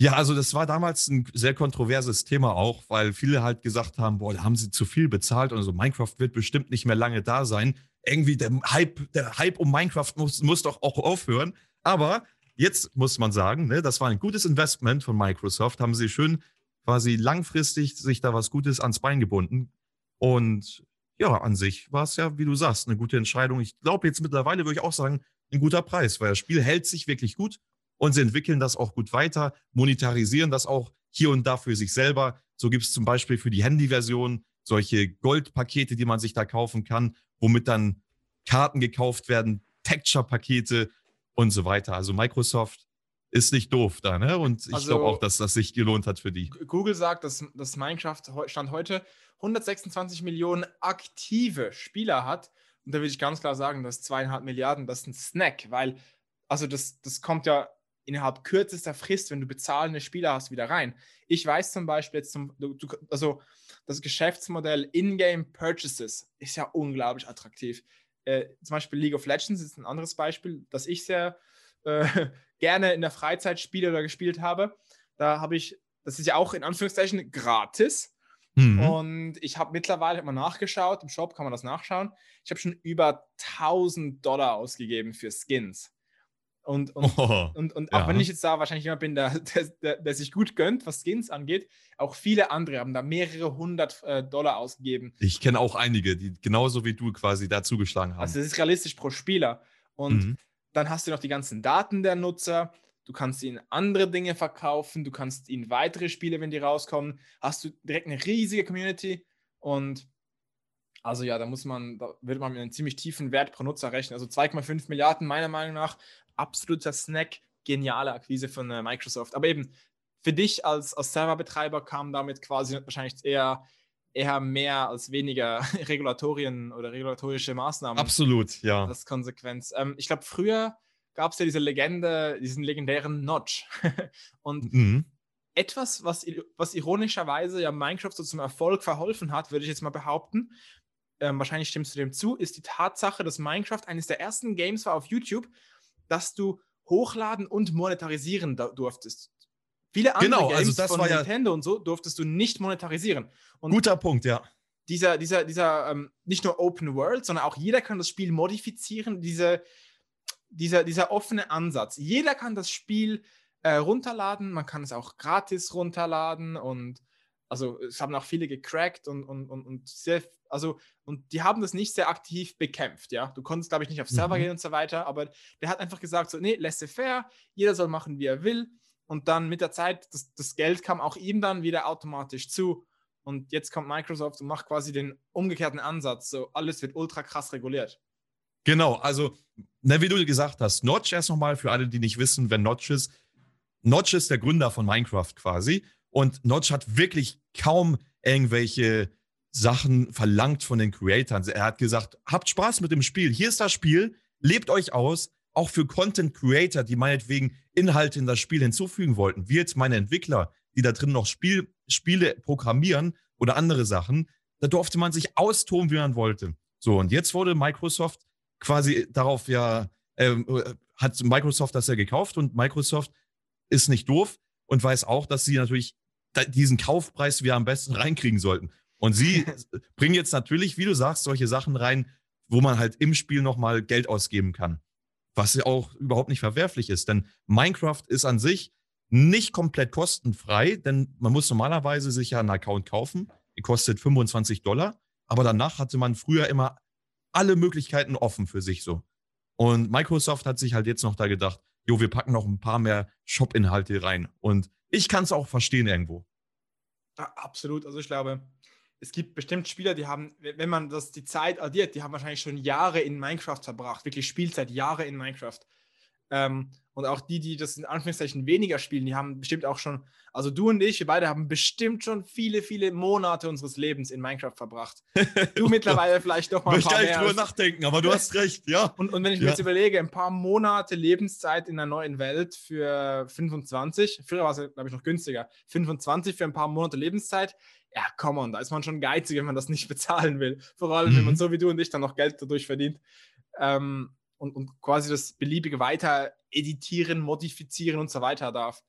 Ja, also das war damals ein sehr kontroverses Thema auch, weil viele halt gesagt haben, boah, da haben sie zu viel bezahlt und so, Minecraft wird bestimmt nicht mehr lange da sein. Irgendwie der Hype, der Hype um Minecraft muss, muss doch auch aufhören. Aber jetzt muss man sagen, ne, das war ein gutes Investment von Microsoft, haben sie schön quasi langfristig sich da was Gutes ans Bein gebunden. Und ja, an sich war es ja, wie du sagst, eine gute Entscheidung. Ich glaube jetzt mittlerweile würde ich auch sagen, ein guter Preis, weil das Spiel hält sich wirklich gut und sie entwickeln das auch gut weiter, monetarisieren das auch hier und da für sich selber. So gibt es zum Beispiel für die Handy-Version solche Goldpakete, die man sich da kaufen kann, womit dann Karten gekauft werden, Texture-Pakete und so weiter. Also Microsoft ist nicht doof da, ne? Und ich also, glaube auch, dass das sich gelohnt hat für die. Google sagt, dass, dass Minecraft Stand heute 126 Millionen aktive Spieler hat. Und da würde ich ganz klar sagen, dass zweieinhalb Milliarden, das ist ein Snack, weil, also das, das kommt ja innerhalb kürzester Frist, wenn du bezahlende Spieler hast, wieder rein. Ich weiß zum Beispiel jetzt, zum, du, also das Geschäftsmodell In-Game Purchases ist ja unglaublich attraktiv. Äh, zum Beispiel League of Legends ist ein anderes Beispiel, das ich sehr äh, gerne in der Freizeit spiele oder gespielt habe. Da habe ich, das ist ja auch in Anführungszeichen gratis. Mhm. Und ich habe mittlerweile mal nachgeschaut, im Shop kann man das nachschauen. Ich habe schon über 1000 Dollar ausgegeben für Skins. Und, und, oh, und, und auch ja. wenn ich jetzt da wahrscheinlich jemand bin, der, der, der, sich gut gönnt, was Skins angeht, auch viele andere haben da mehrere hundert äh, Dollar ausgegeben. Ich kenne auch einige, die genauso wie du quasi da zugeschlagen haben. Also das ist realistisch pro Spieler. Und mhm. dann hast du noch die ganzen Daten der Nutzer. Du kannst ihnen andere Dinge verkaufen, du kannst ihnen weitere Spiele, wenn die rauskommen, hast du direkt eine riesige Community und also ja, da muss man, da würde man mit einem ziemlich tiefen Wert pro Nutzer rechnen. Also 2,5 Milliarden meiner Meinung nach absoluter Snack, geniale Akquise von äh, Microsoft. Aber eben, für dich als, als Serverbetreiber kam damit quasi wahrscheinlich eher, eher mehr als weniger Regulatorien oder regulatorische Maßnahmen. Absolut, ja. Als Konsequenz. Ähm, ich glaube, früher gab es ja diese Legende, diesen legendären Notch. Und mhm. etwas, was, was ironischerweise ja Minecraft so zum Erfolg verholfen hat, würde ich jetzt mal behaupten, ähm, wahrscheinlich stimmst du dem zu, ist die Tatsache, dass Minecraft eines der ersten Games war auf YouTube, dass du hochladen und monetarisieren durftest. Viele andere genau, also Games also von Nintendo ja und so durftest du nicht monetarisieren. Und guter Punkt, ja. Dieser, dieser, dieser ähm, nicht nur Open World, sondern auch jeder kann das Spiel modifizieren. Diese, dieser, dieser offene Ansatz. Jeder kann das Spiel äh, runterladen, man kann es auch gratis runterladen und also es haben auch viele gecrackt und, und, und, und sehr, also, und die haben das nicht sehr aktiv bekämpft, ja. Du konntest, glaube ich, nicht auf Server mhm. gehen und so weiter, aber der hat einfach gesagt, so, nee, laissez-faire, jeder soll machen, wie er will. Und dann mit der Zeit, das, das Geld kam auch ihm dann wieder automatisch zu. Und jetzt kommt Microsoft und macht quasi den umgekehrten Ansatz. So, alles wird ultra krass reguliert. Genau, also, na, wie du gesagt hast, Notch erst nochmal für alle, die nicht wissen, wer Notch ist. Notch ist der Gründer von Minecraft quasi. Und Notch hat wirklich kaum irgendwelche Sachen verlangt von den Creators. Er hat gesagt, habt Spaß mit dem Spiel. Hier ist das Spiel, lebt euch aus. Auch für Content Creator, die meinetwegen Inhalte in das Spiel hinzufügen wollten, wie jetzt meine Entwickler, die da drin noch Spiel, Spiele programmieren oder andere Sachen, da durfte man sich austoben, wie man wollte. So, und jetzt wurde Microsoft quasi darauf ja, ähm, äh, hat Microsoft das ja gekauft und Microsoft ist nicht doof und weiß auch, dass sie natürlich diesen Kaufpreis wir am besten reinkriegen sollten. Und sie bringen jetzt natürlich, wie du sagst, solche Sachen rein, wo man halt im Spiel nochmal Geld ausgeben kann. Was ja auch überhaupt nicht verwerflich ist. Denn Minecraft ist an sich nicht komplett kostenfrei, denn man muss normalerweise sich ja einen Account kaufen. Die kostet 25 Dollar. Aber danach hatte man früher immer alle Möglichkeiten offen für sich so. Und Microsoft hat sich halt jetzt noch da gedacht, jo, wir packen noch ein paar mehr Shop-Inhalte rein. Und ich kann es auch verstehen irgendwo. Ja, absolut. Also ich glaube, es gibt bestimmt Spieler, die haben, wenn man das die Zeit addiert, die haben wahrscheinlich schon Jahre in Minecraft verbracht, wirklich Spielzeit, Jahre in Minecraft. Ähm, und auch die, die das in Anführungszeichen weniger spielen, die haben bestimmt auch schon, also du und ich, wir beide haben bestimmt schon viele, viele Monate unseres Lebens in Minecraft verbracht. Du mittlerweile vielleicht noch mal ein paar mehr. drüber nachdenken, aber du hast recht, ja. Und, und wenn ich mir jetzt überlege, ein paar Monate Lebenszeit in einer neuen Welt für 25, früher war es, glaube ich, noch günstiger, 25 für ein paar Monate Lebenszeit, ja, come on, da ist man schon geizig, wenn man das nicht bezahlen will. Vor allem, mhm. wenn man mhm. so wie du und ich dann noch Geld dadurch verdient. Ähm, und, und quasi das beliebige weiter editieren, modifizieren und so weiter darf.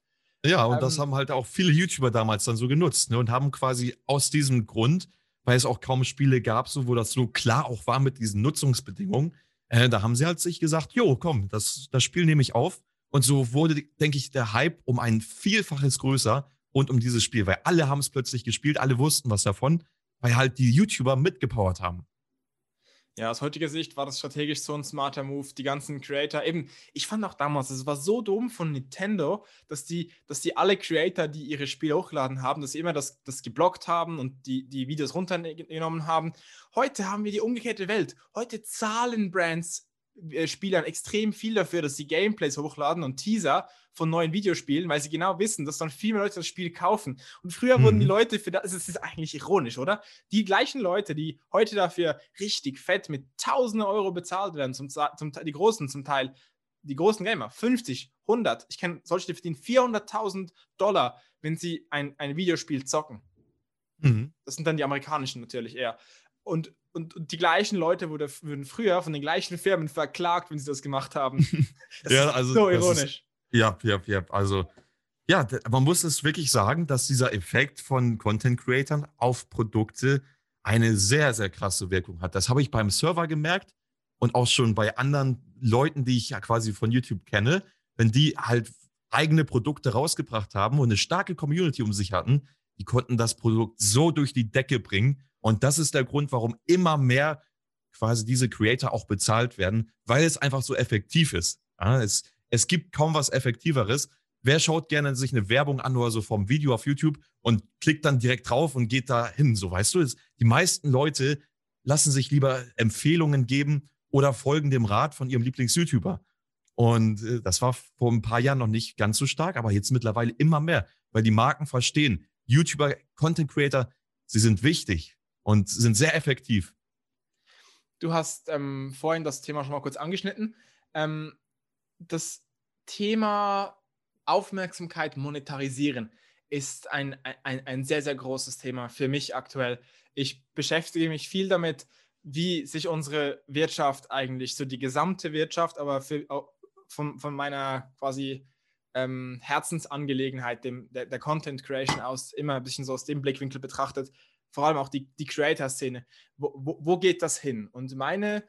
Ja, und ähm, das haben halt auch viele YouTuber damals dann so genutzt ne, und haben quasi aus diesem Grund, weil es auch kaum Spiele gab, so, wo das so klar auch war mit diesen Nutzungsbedingungen, äh, da haben sie halt sich gesagt, jo, komm, das, das Spiel nehme ich auf. Und so wurde, denke ich, der Hype um ein Vielfaches größer und um dieses Spiel, weil alle haben es plötzlich gespielt, alle wussten was davon, weil halt die YouTuber mitgepowert haben. Ja, aus heutiger Sicht war das strategisch so ein smarter Move. Die ganzen Creator, eben, ich fand auch damals, es war so dumm von Nintendo, dass die, dass die alle Creator, die ihre Spiele hochgeladen haben, dass sie immer das, das geblockt haben und die, die Videos runtergenommen haben. Heute haben wir die umgekehrte Welt. Heute zahlen Brands Spielern extrem viel dafür, dass sie Gameplays hochladen und Teaser von neuen Videospielen, weil sie genau wissen, dass dann viel mehr Leute das Spiel kaufen. Und früher mhm. wurden die mhm. Leute für das, das ist eigentlich ironisch, oder? Die gleichen Leute, die heute dafür richtig fett mit tausende Euro bezahlt werden, zum, zum, die großen zum Teil, die großen Gamer, 50, 100, ich kenne solche, die verdienen 400.000 Dollar, wenn sie ein, ein Videospiel zocken. Mhm. Das sind dann die amerikanischen natürlich eher. Und und, und, die gleichen Leute wurde, wurden früher von den gleichen Firmen verklagt, wenn sie das gemacht haben. Das ja, also, so ironisch. Ist, ja, ja, ja. Also, ja, man muss es wirklich sagen, dass dieser Effekt von Content Creatern auf Produkte eine sehr, sehr krasse Wirkung hat. Das habe ich beim Server gemerkt und auch schon bei anderen Leuten, die ich ja quasi von YouTube kenne, wenn die halt eigene Produkte rausgebracht haben und eine starke Community um sich hatten, die konnten das Produkt so durch die Decke bringen und das ist der Grund, warum immer mehr quasi diese Creator auch bezahlt werden, weil es einfach so effektiv ist. Ja, es, es gibt kaum was Effektiveres. Wer schaut gerne sich eine Werbung an oder so vom Video auf YouTube und klickt dann direkt drauf und geht da hin? So weißt du, es, die meisten Leute lassen sich lieber Empfehlungen geben oder folgen dem Rat von ihrem Lieblings-YouTuber. Und äh, das war vor ein paar Jahren noch nicht ganz so stark, aber jetzt mittlerweile immer mehr, weil die Marken verstehen, YouTuber, Content Creator, sie sind wichtig und sind sehr effektiv. Du hast ähm, vorhin das Thema schon mal kurz angeschnitten. Ähm, das Thema Aufmerksamkeit monetarisieren ist ein, ein, ein sehr, sehr großes Thema für mich aktuell. Ich beschäftige mich viel damit, wie sich unsere Wirtschaft eigentlich, so die gesamte Wirtschaft, aber für, von, von meiner quasi ähm, Herzensangelegenheit, dem, der, der, Content Creation aus, immer ein bisschen so aus dem Blickwinkel betrachtet, vor allem auch die, die Creator-Szene. Wo, wo, wo geht das hin? Und meine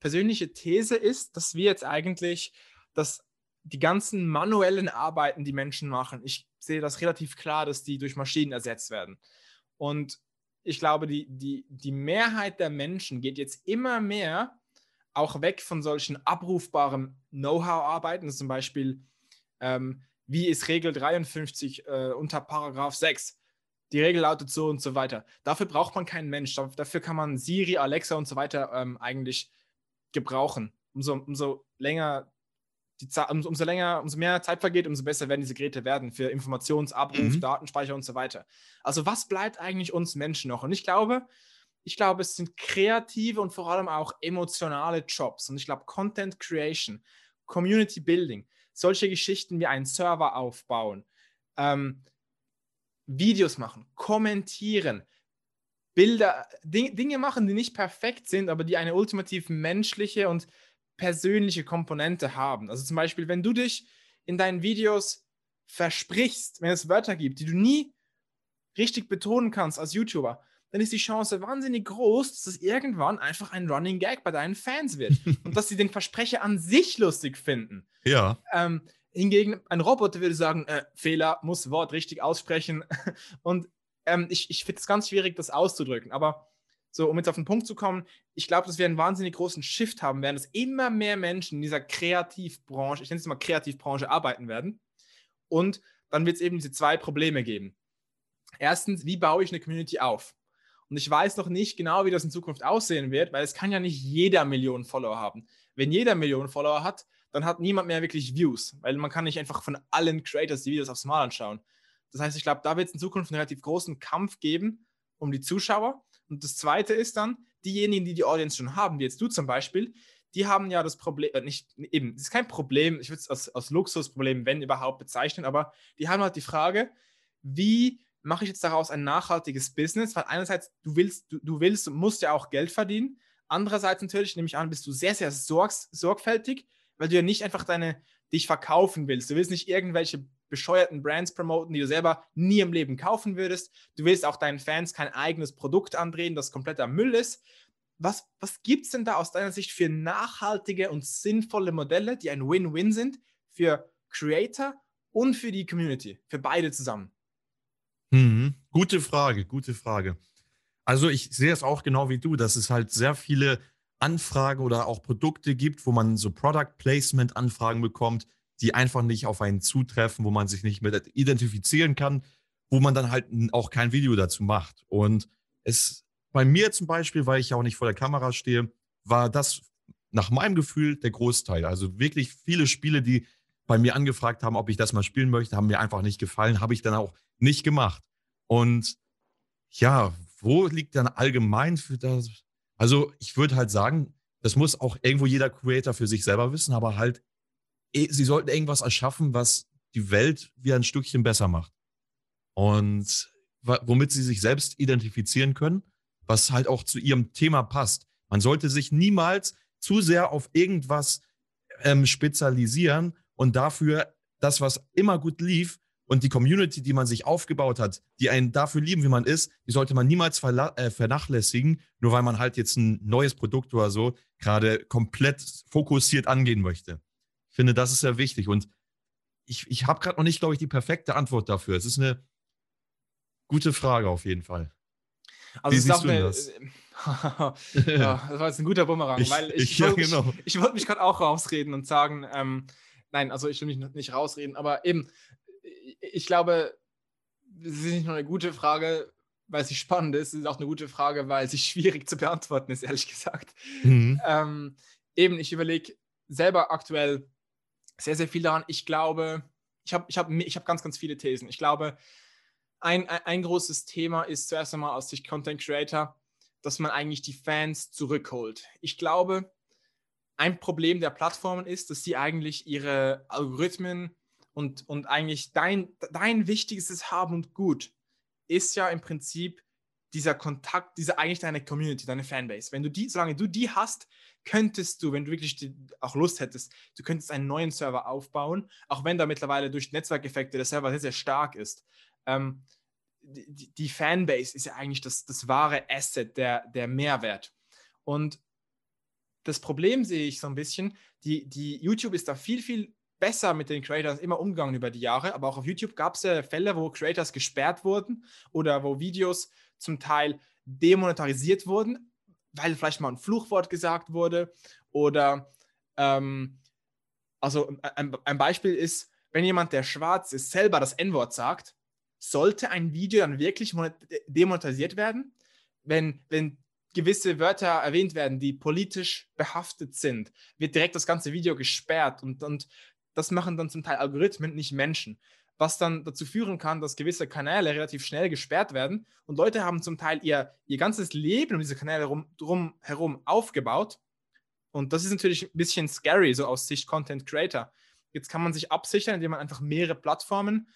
persönliche These ist, dass wir jetzt eigentlich, dass die ganzen manuellen Arbeiten, die Menschen machen, ich sehe das relativ klar, dass die durch Maschinen ersetzt werden. Und ich glaube, die, die, die Mehrheit der Menschen geht jetzt immer mehr auch weg von solchen abrufbaren Know-how-Arbeiten, zum Beispiel, ähm, wie ist Regel 53 äh, unter Paragraph 6? Die Regel lautet so und so weiter. Dafür braucht man keinen Mensch. Dafür kann man Siri, Alexa und so weiter ähm, eigentlich gebrauchen. Umso, umso länger die umso, umso länger, umso mehr Zeit vergeht, umso besser werden diese Geräte werden für Informationsabruf, mhm. Datenspeicher und so weiter. Also was bleibt eigentlich uns Menschen noch? Und ich glaube, ich glaube, es sind kreative und vor allem auch emotionale Jobs. Und ich glaube, Content Creation, Community Building, solche Geschichten wie einen Server aufbauen, ähm, Videos machen, kommentieren, Bilder, Dinge machen, die nicht perfekt sind, aber die eine ultimativ menschliche und persönliche Komponente haben. Also zum Beispiel, wenn du dich in deinen Videos versprichst, wenn es Wörter gibt, die du nie richtig betonen kannst als YouTuber, dann ist die Chance wahnsinnig groß, dass es irgendwann einfach ein Running Gag bei deinen Fans wird und dass sie den Versprecher an sich lustig finden. Ja. Ähm, Hingegen ein Roboter würde sagen, äh, Fehler, muss Wort richtig aussprechen. Und ähm, ich, ich finde es ganz schwierig, das auszudrücken. Aber so um jetzt auf den Punkt zu kommen, ich glaube, dass wir einen wahnsinnig großen Shift haben werden, dass immer mehr Menschen in dieser Kreativbranche, ich nenne es mal Kreativbranche, arbeiten werden. Und dann wird es eben diese zwei Probleme geben. Erstens, wie baue ich eine Community auf? Und ich weiß noch nicht genau, wie das in Zukunft aussehen wird, weil es kann ja nicht jeder Millionen Follower haben. Wenn jeder Millionen Follower hat, dann hat niemand mehr wirklich Views, weil man kann nicht einfach von allen Creators die Videos aufs Mal anschauen. Das heißt, ich glaube, da wird es in Zukunft einen relativ großen Kampf geben um die Zuschauer. Und das Zweite ist dann, diejenigen, die die Audience schon haben, wie jetzt du zum Beispiel, die haben ja das Problem, äh, nicht eben, es ist kein Problem, ich würde es als, als Luxusproblem, wenn überhaupt, bezeichnen, aber die haben halt die Frage, wie mache ich jetzt daraus ein nachhaltiges Business? Weil einerseits, du willst, du, du willst und musst ja auch Geld verdienen. Andererseits natürlich, nehme ich an, bist du sehr, sehr sorgs, sorgfältig, weil du ja nicht einfach deine, dich verkaufen willst. Du willst nicht irgendwelche bescheuerten Brands promoten, die du selber nie im Leben kaufen würdest. Du willst auch deinen Fans kein eigenes Produkt andrehen, das kompletter Müll ist. Was, was gibt es denn da aus deiner Sicht für nachhaltige und sinnvolle Modelle, die ein Win-Win sind für Creator und für die Community, für beide zusammen? Mhm. Gute Frage, gute Frage. Also ich sehe es auch genau wie du, dass es halt sehr viele Anfragen oder auch Produkte gibt, wo man so Product Placement Anfragen bekommt, die einfach nicht auf einen zutreffen, wo man sich nicht mit identifizieren kann, wo man dann halt auch kein Video dazu macht. Und es bei mir zum Beispiel, weil ich ja auch nicht vor der Kamera stehe, war das nach meinem Gefühl der Großteil. Also wirklich viele Spiele, die bei mir angefragt haben, ob ich das mal spielen möchte, haben mir einfach nicht gefallen, habe ich dann auch nicht gemacht. Und ja, wo liegt dann allgemein für das? Also ich würde halt sagen, das muss auch irgendwo jeder Creator für sich selber wissen, aber halt, eh, sie sollten irgendwas erschaffen, was die Welt wieder ein Stückchen besser macht. Und womit sie sich selbst identifizieren können, was halt auch zu ihrem Thema passt. Man sollte sich niemals zu sehr auf irgendwas ähm, spezialisieren und dafür das, was immer gut lief, und die Community, die man sich aufgebaut hat, die einen dafür lieben, wie man ist, die sollte man niemals äh, vernachlässigen, nur weil man halt jetzt ein neues Produkt oder so gerade komplett fokussiert angehen möchte. Ich finde, das ist sehr wichtig. Und ich, ich habe gerade noch nicht, glaube ich, die perfekte Antwort dafür. Es ist eine gute Frage auf jeden Fall. Also Wie siehst du eine, das? ja, das war jetzt ein guter Bumerang, ich, weil ich, ich, ja, genau. ich, ich wollte mich gerade auch rausreden und sagen, ähm, nein, also ich will mich nicht rausreden, aber eben, ich glaube, es ist nicht nur eine gute Frage, weil sie spannend ist, es ist auch eine gute Frage, weil sie schwierig zu beantworten ist, ehrlich gesagt. Mhm. Ähm, eben, ich überlege selber aktuell sehr, sehr viel daran. Ich glaube, ich habe ich hab, ich hab ganz, ganz viele Thesen. Ich glaube, ein, ein großes Thema ist zuerst einmal aus Sicht Content Creator, dass man eigentlich die Fans zurückholt. Ich glaube, ein Problem der Plattformen ist, dass sie eigentlich ihre Algorithmen und, und eigentlich dein, dein wichtigstes Haben und Gut ist ja im Prinzip dieser Kontakt, diese eigentlich deine Community, deine Fanbase. Wenn du die, solange du die hast, könntest du, wenn du wirklich die, auch Lust hättest, du könntest einen neuen Server aufbauen, auch wenn da mittlerweile durch Netzwerkeffekte der Server sehr, sehr stark ist. Ähm, die, die, Fanbase ist ja eigentlich das, das wahre Asset, der, der Mehrwert. Und das Problem sehe ich so ein bisschen, die, die YouTube ist da viel, viel besser mit den Creators immer umgegangen über die Jahre, aber auch auf YouTube gab es ja Fälle, wo Creators gesperrt wurden oder wo Videos zum Teil demonetarisiert wurden, weil vielleicht mal ein Fluchwort gesagt wurde oder ähm, also ein, ein Beispiel ist, wenn jemand, der schwarz ist, selber das N-Wort sagt, sollte ein Video dann wirklich demonetarisiert werden? Wenn, wenn gewisse Wörter erwähnt werden, die politisch behaftet sind, wird direkt das ganze Video gesperrt und, und das machen dann zum Teil Algorithmen, nicht Menschen. Was dann dazu führen kann, dass gewisse Kanäle relativ schnell gesperrt werden und Leute haben zum Teil ihr, ihr ganzes Leben um diese Kanäle rum, drum herum aufgebaut. Und das ist natürlich ein bisschen scary, so aus Sicht Content Creator. Jetzt kann man sich absichern, indem man einfach mehrere Plattformen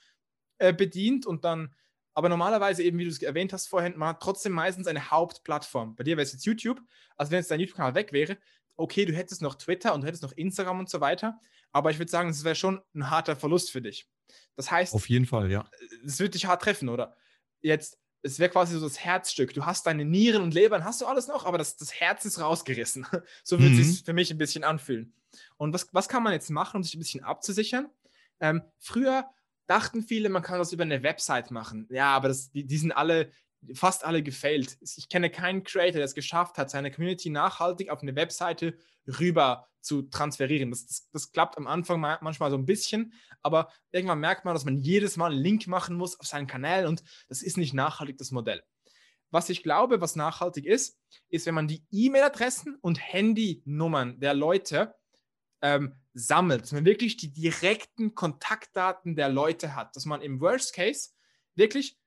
äh, bedient und dann, aber normalerweise eben, wie du es erwähnt hast vorhin, man hat trotzdem meistens eine Hauptplattform. Bei dir wäre es jetzt YouTube. Also wenn jetzt dein YouTube-Kanal weg wäre, okay, du hättest noch Twitter und du hättest noch Instagram und so weiter, aber ich würde sagen, es wäre schon ein harter Verlust für dich. Das heißt, auf jeden Fall, ja. Es wird dich hart treffen, oder? Jetzt, es wäre quasi so das Herzstück. Du hast deine Nieren und Lebern, hast du alles noch, aber das, das Herz ist rausgerissen. so wird mhm. es sich für mich ein bisschen anfühlen. Und was, was kann man jetzt machen, um sich ein bisschen abzusichern? Ähm, früher dachten viele, man kann das über eine Website machen. Ja, aber das, die, die sind alle, fast alle gefailt. Ich kenne keinen Creator, der es geschafft hat, seine Community nachhaltig auf eine Webseite rüber zu transferieren. Das, das, das, klappt am Anfang manchmal so ein bisschen, aber irgendwann merkt man, dass man jedes Mal einen Link machen muss auf seinen Kanal und das ist nicht nachhaltig das Modell. Was ich glaube, was nachhaltig ist, ist, wenn man die E-Mail-Adressen und Handynummern der Leute ähm, sammelt, dass man wirklich die direkten Kontaktdaten der Leute hat, dass man im Worst Case wirklich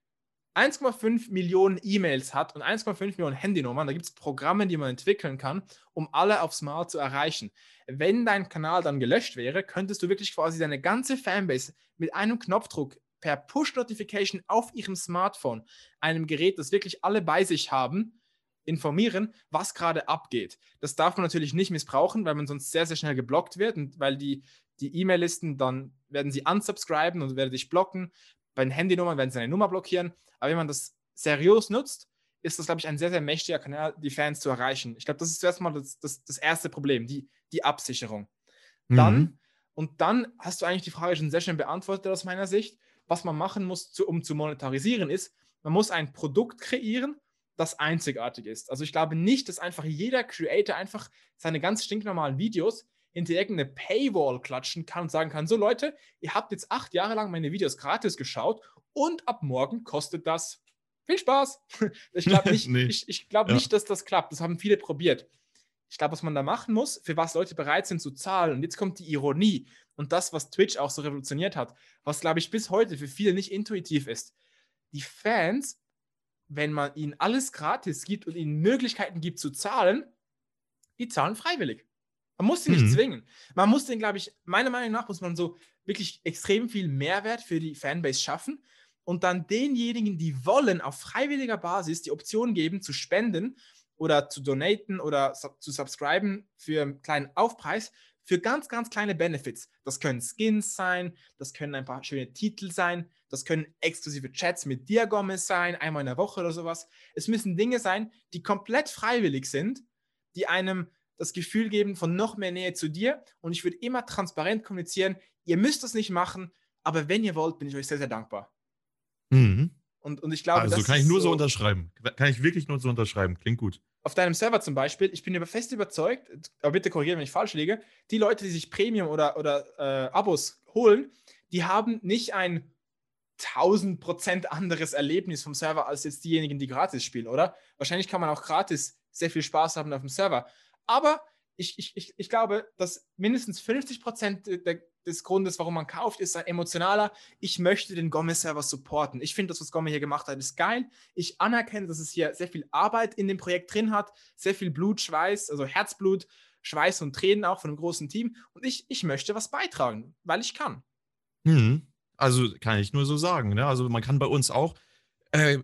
1,5 Millionen E-Mails hat und 1,5 Millionen Handynummern, da gibt es Programme, die man entwickeln kann, um alle aufs Mal zu erreichen. Wenn dein Kanal dann gelöscht wäre, könntest du wirklich quasi deine ganze Fanbase mit einem Knopfdruck per Push-Notification auf ihrem Smartphone, einem Gerät, das wirklich alle bei sich haben, informieren, was gerade abgeht. Das darf man natürlich nicht missbrauchen, weil man sonst sehr, sehr schnell geblockt wird und weil die die E-Mail-Listen dann werden sie unsubscriben und werden dich blocken. Bei den Handynummern werden sie eine Nummer blockieren. Aber wenn man das seriös nutzt, ist das, glaube ich, ein sehr, sehr mächtiger Kanal, die Fans zu erreichen. Ich glaube, das ist zuerst mal das, das, das erste Problem, die, die Absicherung. Dann, mhm. und dann hast du eigentlich die Frage schon sehr schön beantwortet aus meiner Sicht. Was man machen muss, zu, um zu monetarisieren, ist, man muss ein Produkt kreieren, das einzigartig ist. Also ich glaube nicht, dass einfach jeder Creator einfach seine ganz stinknormalen Videos hinter irgendeine Paywall klatschen kann und sagen kann, so Leute, ihr habt jetzt acht Jahre lang meine Videos gratis geschaut und ab morgen kostet das viel Spaß. Ich glaube nicht, nee. ich, ich glaub ja. nicht, dass das klappt. Das haben viele probiert. Ich glaube, was man da machen muss, für was Leute bereit sind zu zahlen. Und jetzt kommt die Ironie und das, was Twitch auch so revolutioniert hat, was, glaube ich, bis heute für viele nicht intuitiv ist. Die Fans, wenn man ihnen alles gratis gibt und ihnen Möglichkeiten gibt zu zahlen, die zahlen freiwillig. Man muss sie nicht mhm. zwingen. Man muss den, glaube ich, meiner Meinung nach muss man so wirklich extrem viel Mehrwert für die Fanbase schaffen und dann denjenigen, die wollen, auf freiwilliger Basis die Option geben, zu spenden oder zu donaten oder zu subscriben für einen kleinen Aufpreis für ganz, ganz kleine Benefits. Das können Skins sein, das können ein paar schöne Titel sein, das können exklusive Chats mit Diagommes sein, einmal in der Woche oder sowas. Es müssen Dinge sein, die komplett freiwillig sind, die einem das Gefühl geben von noch mehr Nähe zu dir. Und ich würde immer transparent kommunizieren, ihr müsst das nicht machen, aber wenn ihr wollt, bin ich euch sehr, sehr dankbar. Mhm. Und, und ich glaube, also kann ich nur so, so unterschreiben. Kann ich wirklich nur so unterschreiben. Klingt gut. Auf deinem Server zum Beispiel, ich bin fest überzeugt, aber bitte korrigieren, wenn ich falsch liege, die Leute, die sich Premium oder, oder äh, Abos holen, die haben nicht ein 1000% anderes Erlebnis vom Server als jetzt diejenigen, die gratis spielen, oder? Wahrscheinlich kann man auch gratis sehr viel Spaß haben auf dem Server. Aber ich, ich, ich, ich glaube, dass mindestens 50 Prozent des Grundes, warum man kauft, ist ein emotionaler. Ich möchte den Gomez-Server supporten. Ich finde, das, was Gomez hier gemacht hat, ist geil. Ich anerkenne, dass es hier sehr viel Arbeit in dem Projekt drin hat, sehr viel Blut, Schweiß, also Herzblut, Schweiß und Tränen auch von einem großen Team. Und ich, ich möchte was beitragen, weil ich kann. Mhm. Also kann ich nur so sagen. Ne? Also man kann bei uns auch äh,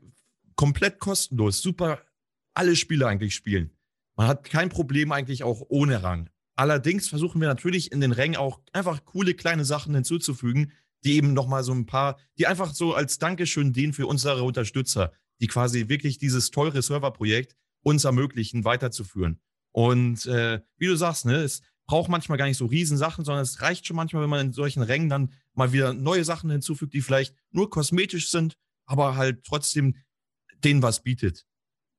komplett kostenlos super alle Spiele eigentlich spielen. Man hat kein Problem eigentlich auch ohne Rang. Allerdings versuchen wir natürlich in den Rängen auch einfach coole kleine Sachen hinzuzufügen, die eben nochmal so ein paar, die einfach so als Dankeschön dienen für unsere Unterstützer, die quasi wirklich dieses teure Serverprojekt uns ermöglichen, weiterzuführen. Und äh, wie du sagst, ne, es braucht manchmal gar nicht so Riesensachen, sondern es reicht schon manchmal, wenn man in solchen Rängen dann mal wieder neue Sachen hinzufügt, die vielleicht nur kosmetisch sind, aber halt trotzdem denen was bietet.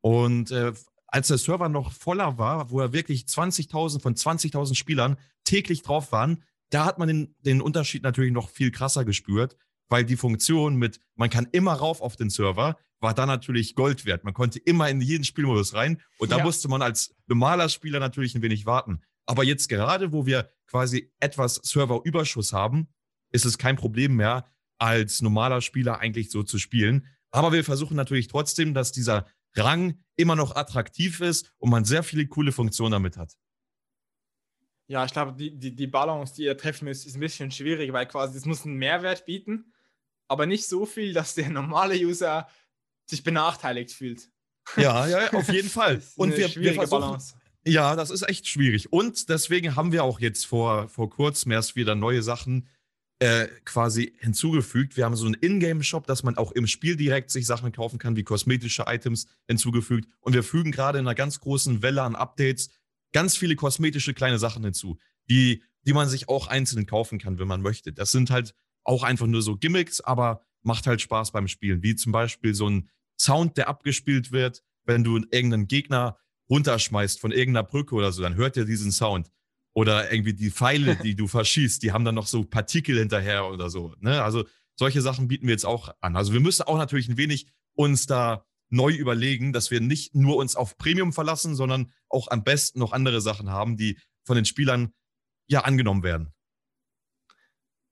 Und äh, als der Server noch voller war, wo er wirklich 20.000 von 20.000 Spielern täglich drauf waren, da hat man den, den Unterschied natürlich noch viel krasser gespürt, weil die Funktion mit, man kann immer rauf auf den Server, war da natürlich Gold wert. Man konnte immer in jeden Spielmodus rein und da ja. musste man als normaler Spieler natürlich ein wenig warten. Aber jetzt gerade, wo wir quasi etwas Serverüberschuss haben, ist es kein Problem mehr, als normaler Spieler eigentlich so zu spielen. Aber wir versuchen natürlich trotzdem, dass dieser Rang immer noch attraktiv ist und man sehr viele coole Funktionen damit hat. Ja, ich glaube, die, die, die Balance, die ihr treffen müsst, ist ein bisschen schwierig, weil quasi es muss einen Mehrwert bieten, aber nicht so viel, dass der normale User sich benachteiligt fühlt. Ja, ja, auf jeden Fall. und wir, wir versuchen, Balance. Ja, das ist echt schwierig. Und deswegen haben wir auch jetzt vor, vor kurzem erst wieder neue Sachen äh, quasi hinzugefügt. Wir haben so einen Ingame-Shop, dass man auch im Spiel direkt sich Sachen kaufen kann, wie kosmetische Items hinzugefügt. Und wir fügen gerade in einer ganz großen Welle an Updates ganz viele kosmetische kleine Sachen hinzu, die, die man sich auch einzeln kaufen kann, wenn man möchte. Das sind halt auch einfach nur so Gimmicks, aber macht halt Spaß beim Spielen. Wie zum Beispiel so ein Sound, der abgespielt wird, wenn du irgendeinen Gegner runterschmeißt von irgendeiner Brücke oder so, dann hört ihr diesen Sound. Oder irgendwie die Pfeile, die du verschießt, die haben dann noch so Partikel hinterher oder so. Ne? Also solche Sachen bieten wir jetzt auch an. Also wir müssen auch natürlich ein wenig uns da neu überlegen, dass wir nicht nur uns auf Premium verlassen, sondern auch am besten noch andere Sachen haben, die von den Spielern ja angenommen werden.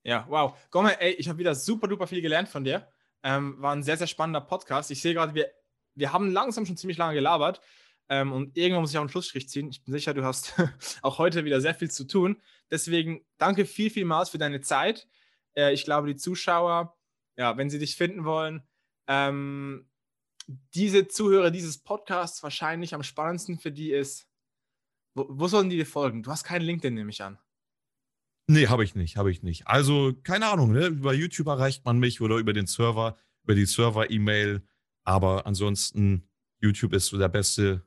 Ja, wow. Gomme, ey, ich habe wieder super duper viel gelernt von dir. Ähm, war ein sehr, sehr spannender Podcast. Ich sehe gerade, wir, wir haben langsam schon ziemlich lange gelabert. Ähm, und irgendwann muss ich auch einen Schlussstrich ziehen. Ich bin sicher, du hast auch heute wieder sehr viel zu tun. Deswegen danke viel, vielmals für deine Zeit. Äh, ich glaube, die Zuschauer, ja, wenn sie dich finden wollen, ähm, diese Zuhörer dieses Podcasts wahrscheinlich am spannendsten für die ist, wo, wo sollen die dir folgen? Du hast keinen LinkedIn, nehme ich an. Nee, habe ich nicht, habe ich nicht. Also, keine Ahnung, ne? über YouTube erreicht man mich oder über den Server, über die Server-E-Mail. Aber ansonsten, YouTube ist so der beste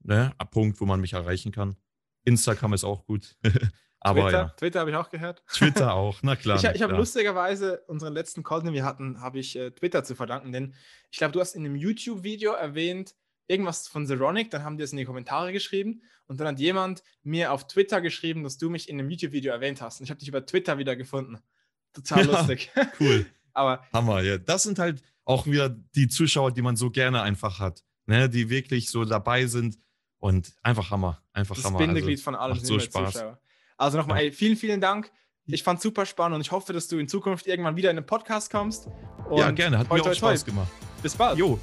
ne, Punkt, wo man mich erreichen kann. Instagram ist auch gut. Aber Twitter, ja. Twitter habe ich auch gehört. Twitter auch, na klar. ich ich habe lustigerweise unseren letzten Call, den wir hatten, habe ich äh, Twitter zu verdanken, denn ich glaube, du hast in einem YouTube-Video erwähnt, irgendwas von Zeronic, dann haben die es in die Kommentare geschrieben und dann hat jemand mir auf Twitter geschrieben, dass du mich in einem YouTube-Video erwähnt hast. Und ich habe dich über Twitter wieder gefunden. Total Ja, lustig. Cool. Aber Hammer, ja. Das sind halt auch wieder die Zuschauer, die man so gerne einfach hat. Ne? Die wirklich so dabei sind und einfach Hammer. Einfach das Hammer. Bindeglied also, von macht so Spaß. Zuschauer. Also nochmal, Ja. ey, vielen, vielen Dank. Ich fand super spannend und ich hoffe, dass du in Zukunft irgendwann wieder in den Podcast kommst. ja, Und gerne. Hat toi, mir toi, auch toi. Spaß gemacht. Bis bald. Jo,